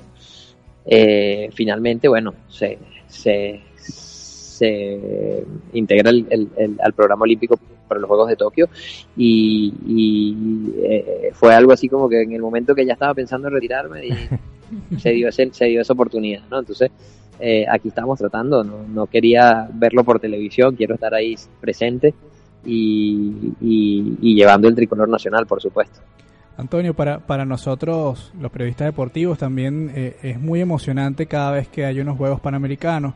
Eh, finalmente, bueno, se, se, integra al programa olímpico para los Juegos de Tokio y, fue algo así como que en el momento que ya estaba pensando en retirarme se dio ese, se dio esa oportunidad, ¿no? Entonces eh, aquí estamos tratando, no, quería verlo por televisión, quiero estar ahí presente y, llevando el tricolor nacional, por supuesto. Antonio, para, para nosotros, los periodistas deportivos, también eh, es muy emocionante cada vez que hay unos Juegos Panamericanos,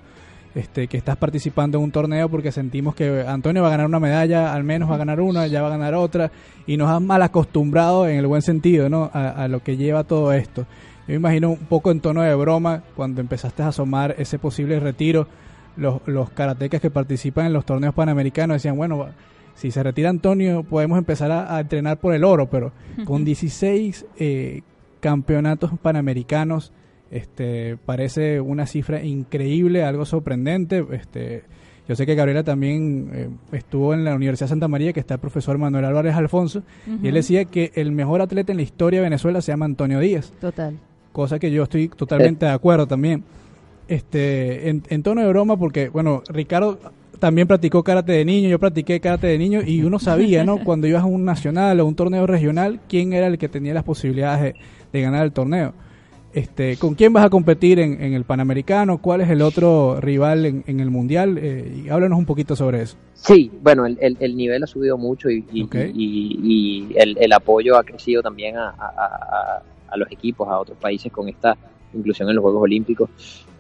este, que estás participando en un torneo porque sentimos que Antonio va a ganar una medalla, al menos va a ganar una, ya va a ganar otra, y nos han mal acostumbrado en el buen sentido ¿no? a lo que lleva todo esto. Yo me imagino un poco en tono de broma cuando empezaste a asomar ese posible retiro. Los, los karatecas que participan en los torneos panamericanos decían, bueno, si se retira Antonio podemos empezar a, entrenar por el oro, pero con 16 eh, campeonatos panamericanos este, parece una cifra increíble, algo sorprendente. Este, yo sé que Gabriela también eh, estuvo en la Universidad de Santa María, que está el profesor Manuel Álvarez Alfonso, y él decía que el mejor atleta en la historia de Venezuela se llama Antonio Díaz. Total cosa que yo estoy totalmente de acuerdo también. Este, en, tono de broma, porque, bueno, Ricardo también practicó karate de niño, yo practiqué karate de niño y uno sabía, ¿no? Cuando ibas a un nacional o un torneo regional, quién era el que tenía las posibilidades de, ganar el torneo. Este, ¿Con quién vas a competir en, el Panamericano? ¿Cuál es el otro rival en, el Mundial? Eh, y háblanos un poquito sobre eso. Sí, bueno, el, el, nivel ha subido mucho y, y, el, apoyo ha crecido también a, a los equipos, a otros países con esta inclusión en los Juegos Olímpicos.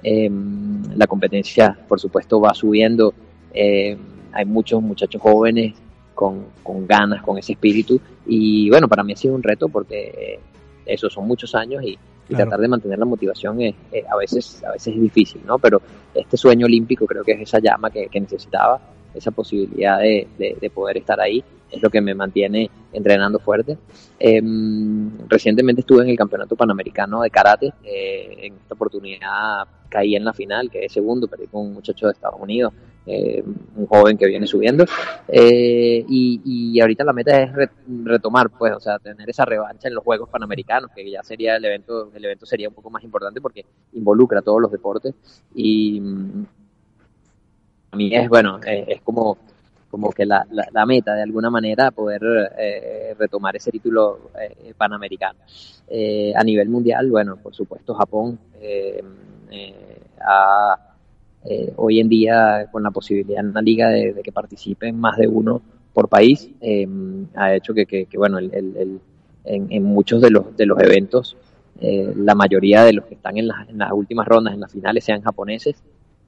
Em, la competencia, por supuesto, va subiendo. Em, hay muchos muchachos jóvenes con, ganas, con ese espíritu. Y bueno, para mí ha sido un reto porque eso son muchos años y, tratar de mantener la motivación es, a veces a veces es difícil, ¿no? Pero este sueño olímpico creo que es esa llama que, necesitaba, esa posibilidad de, de poder estar ahí es lo que me mantiene entrenando fuerte. Em, recientemente estuve en el Campeonato Panamericano de Karate. Eh, en esta oportunidad caí en la final, quedé segundo, perdí con un muchacho de Estados Unidos, eh, un joven que viene subiendo. Eh, y, ahorita la meta es retomar, pues, o sea, tener esa revancha en los Juegos Panamericanos, que ya sería el evento, el evento sería un poco más importante porque involucra a todos los deportes. Y mí es, bueno, es como como que la, la, meta de alguna manera poder eh, retomar ese título eh, panamericano. Eh, a nivel mundial, bueno, por supuesto Japón hoy en día con la posibilidad en la liga de, que participen más de uno por país, ha hecho que, que, bueno, el, en, en, muchos de los, de los eventos, la mayoría de los que están en, en las últimas rondas, en las finales, sean japoneses.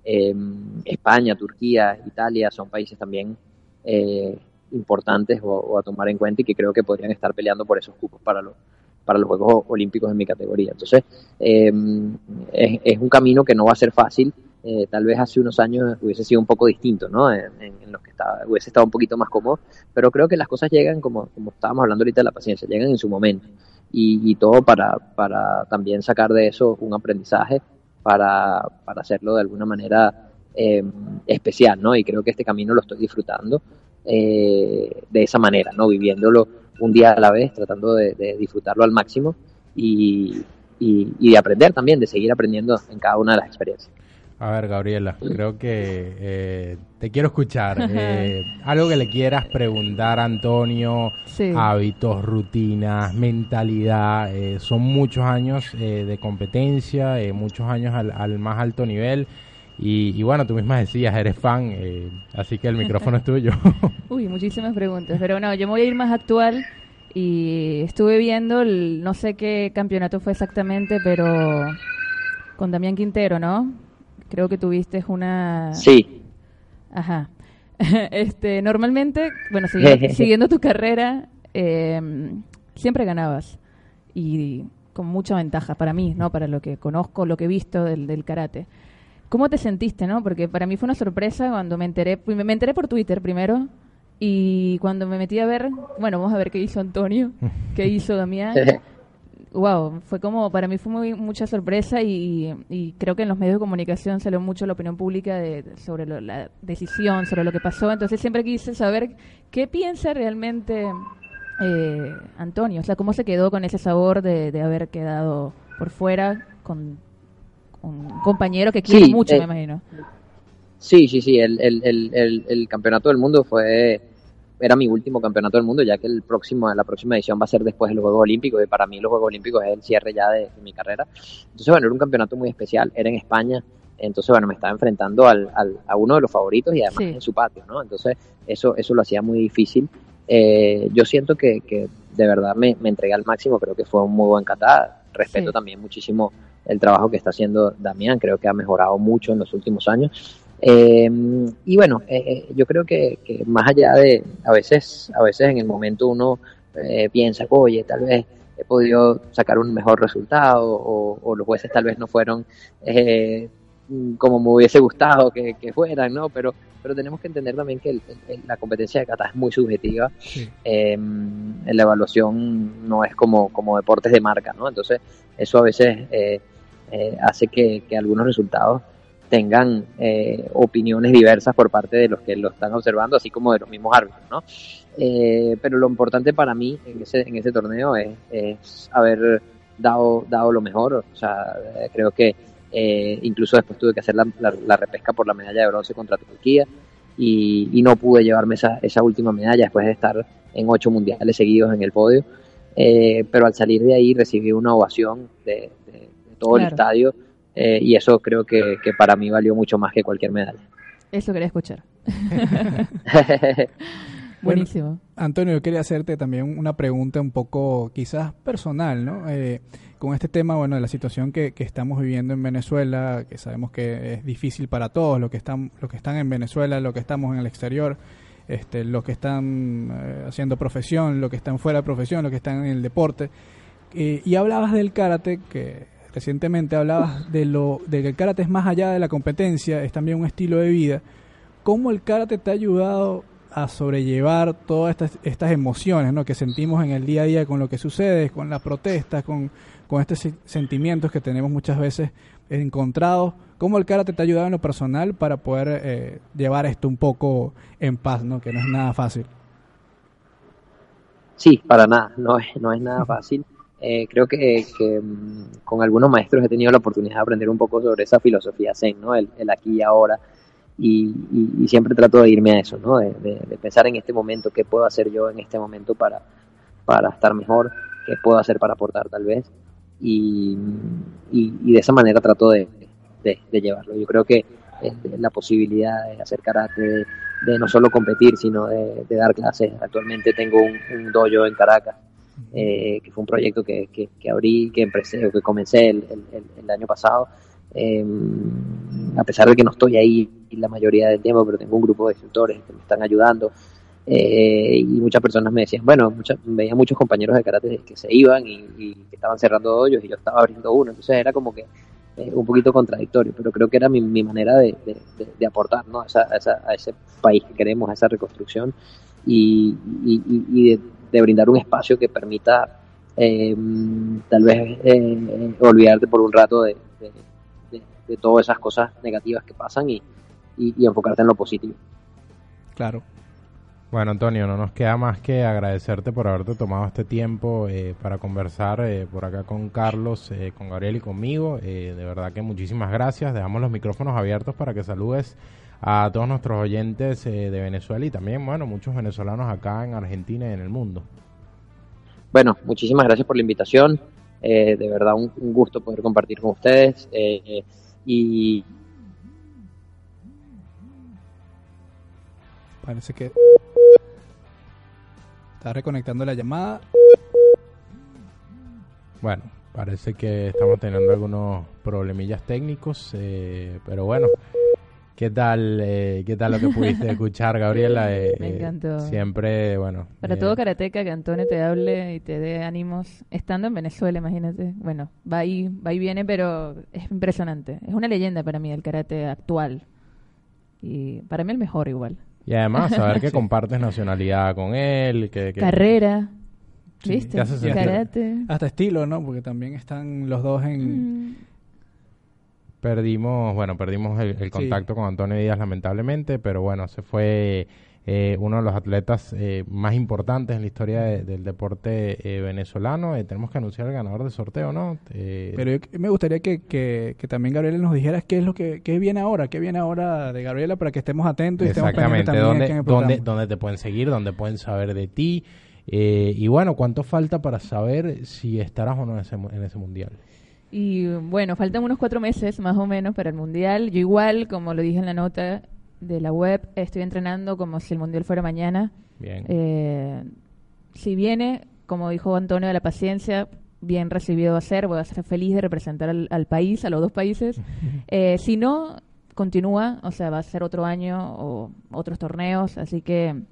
España, Turquía, Italia son países también eh, importantes o, a tomar en cuenta y que creo que podrían estar peleando por esos cupos para los para los Juegos Olímpicos en mi categoría. Entonces, em, es, un camino que no va a ser fácil. Eh, tal vez hace unos años hubiese sido un poco distinto, ¿no? En, los que estaba, hubiese estado un poquito más cómodo, pero creo que las cosas llegan, como, como estábamos hablando ahorita de la paciencia, llegan en su momento. Y, todo para, para también sacar de eso un aprendizaje para, para hacerlo de alguna manera em, especial, ¿no? Y creo que este camino lo estoy disfrutando eh, de esa manera, ¿no? Viviéndolo un día a la vez, tratando de, disfrutarlo al máximo y, de aprender también, de seguir aprendiendo en cada una de las experiencias. A ver, Gabriela, creo que eh, te quiero escuchar. Eh, algo que le quieras preguntar a Antonio, hábitos, rutinas, mentalidad. son muchos años de competencia, muchos años al, más alto nivel. Y, bueno, tú misma decías, eres fan, eh, así que el micrófono es tuyo. Uy, muchísimas preguntas, pero no, yo me voy a ir más actual y estuve viendo, el, no sé qué campeonato fue exactamente, pero con Damián Quintero, ¿no? Creo que tuviste una... Sí. Ajá. este, normalmente, bueno, siguiendo, tu carrera, em, siempre ganabas y con mucha ventaja para mí, ¿no? Para lo que conozco, lo que he visto del, del karate. ¿Cómo te sentiste, no? Porque para mí fue una sorpresa cuando me enteré, me enteré por Twitter primero y cuando me metí a ver, bueno, vamos a ver qué hizo Antonio, qué hizo Damián. Wow, fue como, para mí fue muy, mucha sorpresa y, creo que en los medios de comunicación salió mucho la opinión pública de, sobre la decisión, sobre lo que pasó. Entonces siempre quise saber qué piensa realmente eh, Antonio, o sea, cómo se quedó con ese sabor de, de haber quedado por fuera con un compañero que quiere mucho, eh, me imagino. Sí, sí, sí, el, el, el, el, campeonato del mundo fue era mi último campeonato del mundo, ya que el próximo, la próxima edición va a ser después de los Juegos Olímpicos, y para mí los Juegos Olímpicos es el cierre ya de, mi carrera. Entonces, bueno, era un campeonato muy especial, era en España, entonces, bueno, me estaba enfrentando al, al, a uno de los favoritos y además en su patio, ¿no? Entonces, eso, eso lo hacía muy difícil. Eh, yo siento que, que de verdad me, me, entregué al máximo, creo que fue un muy buen kata, respeto también muchísimo el trabajo que está haciendo Damián, creo que ha mejorado mucho en los últimos años. Eh, y bueno, eh, eh, yo creo que, más allá de, a veces, a veces en el momento uno piensa, oye, tal vez he podido sacar un mejor resultado o, los jueces tal vez no fueron como me hubiese gustado que, fueran, ¿no? Pero, pero tenemos que entender también que la competencia de kata es muy subjetiva. la evaluación no es como, como deportes de marca, ¿no? Entonces, eso a veces eh, hace que, algunos resultados tengan eh, opiniones diversas por parte de los que lo están observando, así como de los mismos árbitros, ¿no? Eh, pero lo importante para mí en ese, en ese torneo es, haber dado, dado lo mejor, o sea, creo que incluso después tuve que hacer la, repesca por la medalla de bronce contra Turquía y, no pude llevarme esa, esa última medalla después de estar en ocho mundiales seguidos en el podio, pero al salir de ahí recibí una ovación de, todo el estadio eh, y eso creo que, para mí valió mucho más que cualquier medalla. Eso quería escuchar. Buenísimo. Antonio, yo quería hacerte también una pregunta un poco quizás personal, ¿no? Eh, con este tema, bueno, de la situación que, estamos viviendo en Venezuela, que sabemos que es difícil para todos, los que están, los que están en Venezuela, los que estamos en el exterior, este, los que están eh, haciendo profesión, los que están fuera de profesión, los que están en el deporte. y hablabas del karate, que recientemente hablabas de, lo, de que el karate es más allá de la competencia, es también un estilo de vida. ¿Cómo el karate te ha ayudado a sobrellevar todas estas, estas emociones ¿no? que sentimos en el día a día con lo que sucede, con las protestas, con, con estos sentimientos que tenemos muchas veces encontrados? ¿Cómo el karate te ha ayudado en lo personal para poder eh, llevar esto un poco en paz, ¿no? que no es nada fácil? Sí, para nada, no es, no es nada fácil. Eh, creo que, mm, con algunos maestros he tenido la oportunidad de aprender un poco sobre esa filosofía zen, ¿no? El, aquí y ahora. y, y, siempre trato de irme a eso, ¿no? De, de, pensar en este momento, qué puedo hacer yo en este momento para, para estar mejor, qué puedo hacer para aportar tal vez, y, y, de esa manera trato de, llevarlo. Yo creo que la posibilidad de hacer karate, de, no solo competir, sino de, dar clases. Actualmente tengo un, un dojo en Caracas, eh, que fue un proyecto que, que, que, abrí, que empecé o que comencé el, el, el año pasado. Eh, a pesar de que no estoy ahí la mayoría del tiempo, pero tengo un grupo de instructores que me están ayudando. Eh, y muchas personas me decían, bueno, veía muchos compañeros de karate que se iban y, que estaban cerrando hoyos y yo estaba abriendo uno, entonces era como que eh, un poquito contradictorio, pero creo que era mi, mi manera de, de, aportar ¿no? a, esa, a, ese país que queremos, a esa reconstrucción y, y, y de, brindar un espacio que permita eh, tal vez olvidarte por un rato de, de todas esas cosas negativas que pasan y, y, enfocarte en lo positivo. Claro. Bueno, Antonio, no nos queda más que agradecerte por haberte tomado este tiempo eh, para conversar eh, por acá con Carlos, eh, con Gabriel y conmigo. de verdad que muchísimas gracias. Dejamos los micrófonos abiertos para que saludes a todos nuestros oyentes de Venezuela y también, bueno, muchos venezolanos acá en Argentina y en el mundo. Bueno, muchísimas gracias por la invitación. de verdad, un, gusto poder compartir con ustedes. y, Parece que está reconectando la llamada. Bueno, parece que estamos teniendo algunos problemillas técnicos, eh, pero bueno. ¿Qué tal, eh, qué tal lo que pudiste escuchar, Gabriela? Eh, Me encantó. siempre, bueno. Para todo karateca que Antonio te hable y te dé ánimos, estando en Venezuela, imagínate. Bueno, va y, va y viene, pero es impresionante. Es una leyenda para mí el karate actual. Y para mí el mejor igual. Y además saber que compartes nacionalidad con él, que... Carrera, ¿viste? Karate. Hasta estilo, ¿no? Porque también están los dos en... Mm. Perdimos, bueno, perdimos el, contacto con Antonio Díaz lamentablemente, pero bueno, se fue eh, uno de los atletas eh, más importantes en la historia del deporte eh, venezolano. tenemos que anunciar el ganador del sorteo, ¿no? Pero me gustaría que, que, también Gabriela nos dijera qué es lo que qué viene ahora, qué viene ahora de Gabriela para que estemos atentos y estemos pendientes dónde, dónde, te pueden seguir, dónde pueden saber de ti. y bueno, ¿cuánto falta para saber si estarás o no en ese, en ese mundial? Y bueno, faltan unos cuatro meses más o menos para el mundial. Yo igual, como lo dije en la nota, de la web. Estoy entrenando como si el Mundial fuera mañana. Bien. Eh, si viene, como dijo Antonio, de la paciencia, bien recibido va a ser. Voy a ser feliz de representar al, país, a los dos países. Eh, si no, continúa, o sea, va a ser otro año o otros torneos. Así que,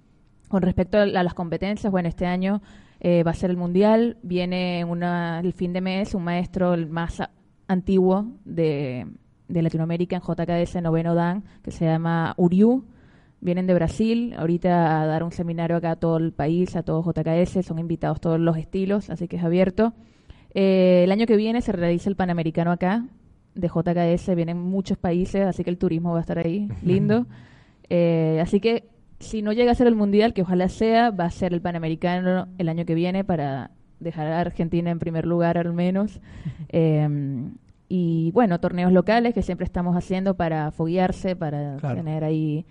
con respecto a, las competencias, bueno, este año eh, va a ser el Mundial. Viene una, el fin de mes un maestro, el más antiguo de de Latinoamérica en JKS Noveno Dan, que se llama Uriu. Vienen de Brasil, ahorita a dar un seminario acá a todo el país, a todo JKS, son invitados todos los estilos, así que es abierto. Eh, el año que viene se realiza el Panamericano acá, de JKS, vienen muchos países, así que el turismo va a estar ahí, lindo. Eh, así que si no llega a ser el Mundial, que ojalá sea, va a ser el Panamericano el año que viene para dejar a Argentina en primer lugar al menos. Eh, y bueno, torneos locales que siempre estamos haciendo para foguearse, para tener ahí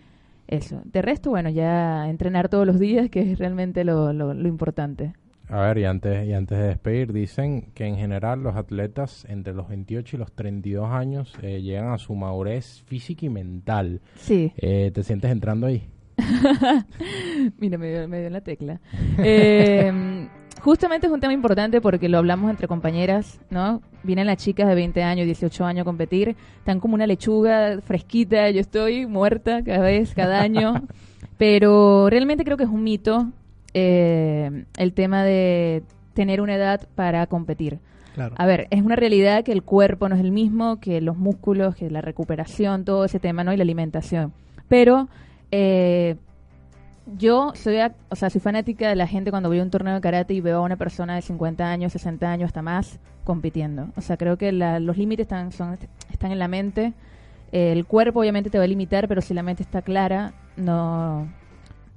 eso. De resto, bueno, ya entrenar todos los días, que es realmente lo, lo, importante. A ver, y antes, y antes de despedir, dicen que en general los atletas entre los 28 y los 32 años eh, llegan a su madurez física y mental. Sí. Eh, ¿Te sientes entrando ahí? Mira, me dio, me dio la tecla. eh, justamente es un tema importante porque lo hablamos entre compañeras, ¿no? Vienen las chicas de 20 años, 18 años a competir, están como una lechuga fresquita, yo estoy muerta cada vez, cada año, pero realmente creo que es un mito eh, el tema de tener una edad para competir. Claro. A ver, es una realidad que el cuerpo no es el mismo, que los músculos, que la recuperación, todo ese tema, ¿no? Y la alimentación. Pero eh, yo soy, o sea, soy fanática de la gente cuando voy a un torneo de karate y veo a una persona de 50 años, 60 años, hasta más, compitiendo. O sea, creo que los límites están, son, están en la mente. el cuerpo obviamente te va a limitar, pero si la mente está clara, no,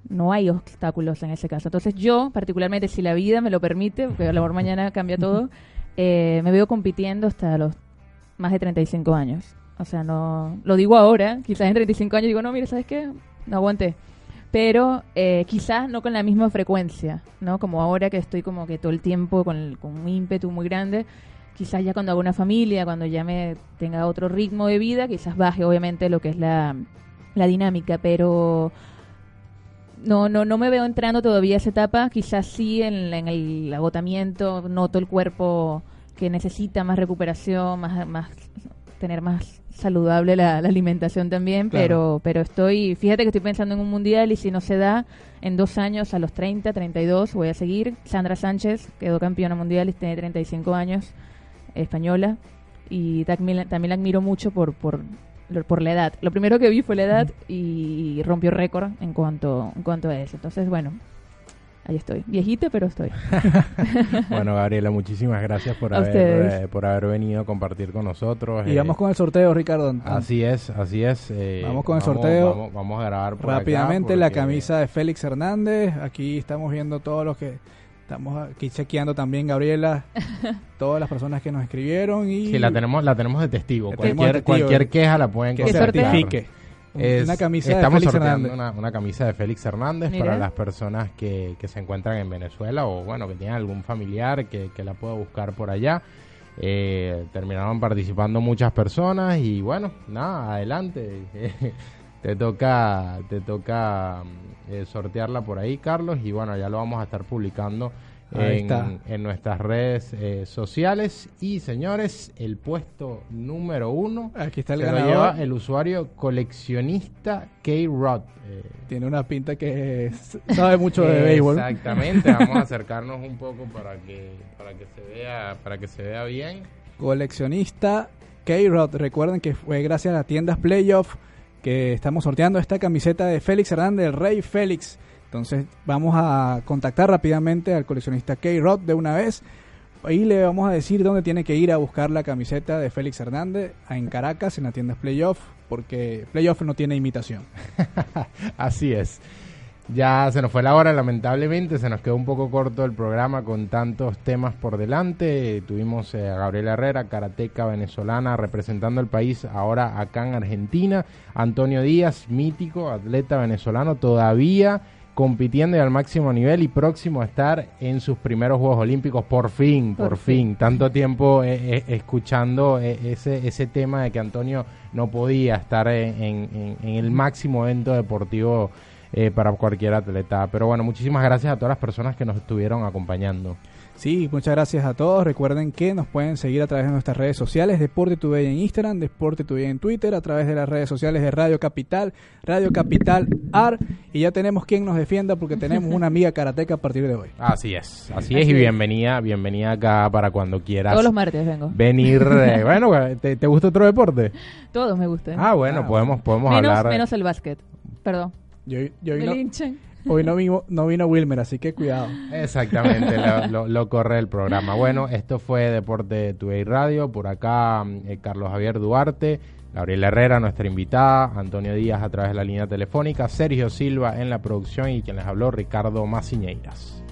no hay obstáculos en ese caso. Entonces yo, particularmente, si la vida me lo permite, porque a lo mejor mañana cambia todo, eh, me veo compitiendo hasta los más de 35 años. O sea, no lo digo ahora, quizás en 35 años digo, no, mire, ¿sabes qué? No aguanté. Pero eh, quizás no con la misma frecuencia, ¿no? Como ahora que estoy como que todo el tiempo con, con un ímpetu muy grande. Quizás ya cuando hago una familia, cuando ya me tenga otro ritmo de vida, quizás baje obviamente lo que es la, la dinámica, pero no, no, no me veo entrando todavía a esa etapa. Quizás sí en, en el agotamiento, noto el cuerpo que necesita más recuperación, más, más tener más saludable la, la alimentación también, Claro. pero pero estoy, fíjate que estoy pensando en un mundial y si no se da en dos años, a los 30, 32, voy a seguir. Sandra Sánchez quedó campeona mundial y tiene 35 años, española, y también, también la admiro mucho por, por, por la edad. Lo primero que vi fue la edad y rompió récord en cuanto, en cuanto a eso. Entonces, bueno, ahí estoy. Viejita, pero estoy. Bueno, Gabriela, muchísimas gracias por haber, eh, por haber venido a compartir con nosotros. Y eh, vamos con el sorteo, Ricardo. Así es, así es. eh, Vamos con el sorteo. Vamos, vamos a grabar por acá Rápidamente la camisa de Félix Hernández. Aquí estamos viendo todos los que estamos aquí chequeando también Gabriela, todas las personas que nos escribieron y Sí, la tenemos, la tenemos de testigo. Cualquier, de testigo, cualquier queja la pueden que certifique. Es- una camisa de estamos Félix sorteando Hernández. una, una camisa de Félix Hernández para las personas que, que se encuentran en Venezuela o bueno que tienen algún familiar que, que la pueda buscar por allá. Eh, terminaron participando muchas personas y bueno, nada, adelante. te toca, te toca mm, eh, sortearla por ahí, Carlos, y bueno, ya lo vamos a estar publicando Ahí está. en, en nuestras redes eh, sociales. Y señores, el puesto número uno Aquí está el se lo ganador. lleva el usuario coleccionista K-Rod. Eh, Tiene una pinta que es- sabe mucho de béisbol. Exactamente, vamos a acercarnos un poco para que para que se vea para que se vea bien. Coleccionista K-Rod. Recuerden que fue gracias a las tiendas Playoff que estamos sorteando esta camiseta de Félix Hernández, el Rey Félix. Entonces vamos a contactar rápidamente al coleccionista K-Rod de una vez. Ahí le vamos a decir dónde tiene que ir a buscar la camiseta de Félix Hernández en Caracas, en las tiendas Playoff, porque Playoff no tiene imitación. Así es. Ya se nos fue la hora, lamentablemente, se nos quedó un poco corto el programa con tantos temas por delante. Tuvimos eh, a Gabriela Herrera, karateca venezolana, representando el país ahora acá en Argentina. Antonio Díaz, mítico, atleta venezolano, todavía compitiendo y al máximo nivel y próximo a estar en sus primeros Juegos Olímpicos, por fin, por, Por fin. fin. Tanto tiempo eh, eh, escuchando eh, ese, ese tema de que Antonio no podía estar en, en- en el máximo evento deportivo eh, para cualquier atleta. Pero bueno, muchísimas gracias a todas las personas que nos estuvieron acompañando. Sí, muchas gracias a todos. Recuerden que nos pueden seguir a través de nuestras redes sociales, Deporte Today en Instagram, Deporte Today en Twitter, a través de las redes sociales de Radio Capital, Radio Capital AR. Y ya tenemos quien nos defienda porque tenemos una amiga karateca a partir de hoy. Así es, así, Así es y bienvenida, bienvenida acá para cuando quieras Todos los martes vengo. venir. eh, bueno, ¿te, te gusta otro deporte? Todos me gustan. Ah, bueno, Ah, podemos, podemos menos, hablar. menos el básquet. Perdón. Yo, yo Me no. Hoy no vino, no vino Wilmer, así que cuidado. Exactamente, lo, lo- lo corre el programa. Bueno, esto fue Deporte Today Radio. Por acá, eh, Carlos Javier Duarte, Gabriela Herrera, nuestra invitada, Antonio Díaz a través de la línea telefónica, Sergio Silva en la producción y quien les habló, Ricardo Maciñeiras.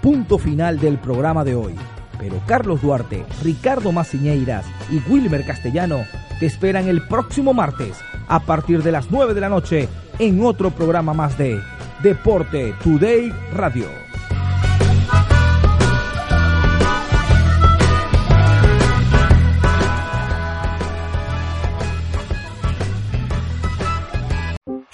Punto final del programa de hoy. Pero Carlos Duarte, Ricardo Maciñeiras y Wilmer Castellano te esperan el próximo martes a partir de las 9 de la noche en otro programa más de Deporte Today Radio.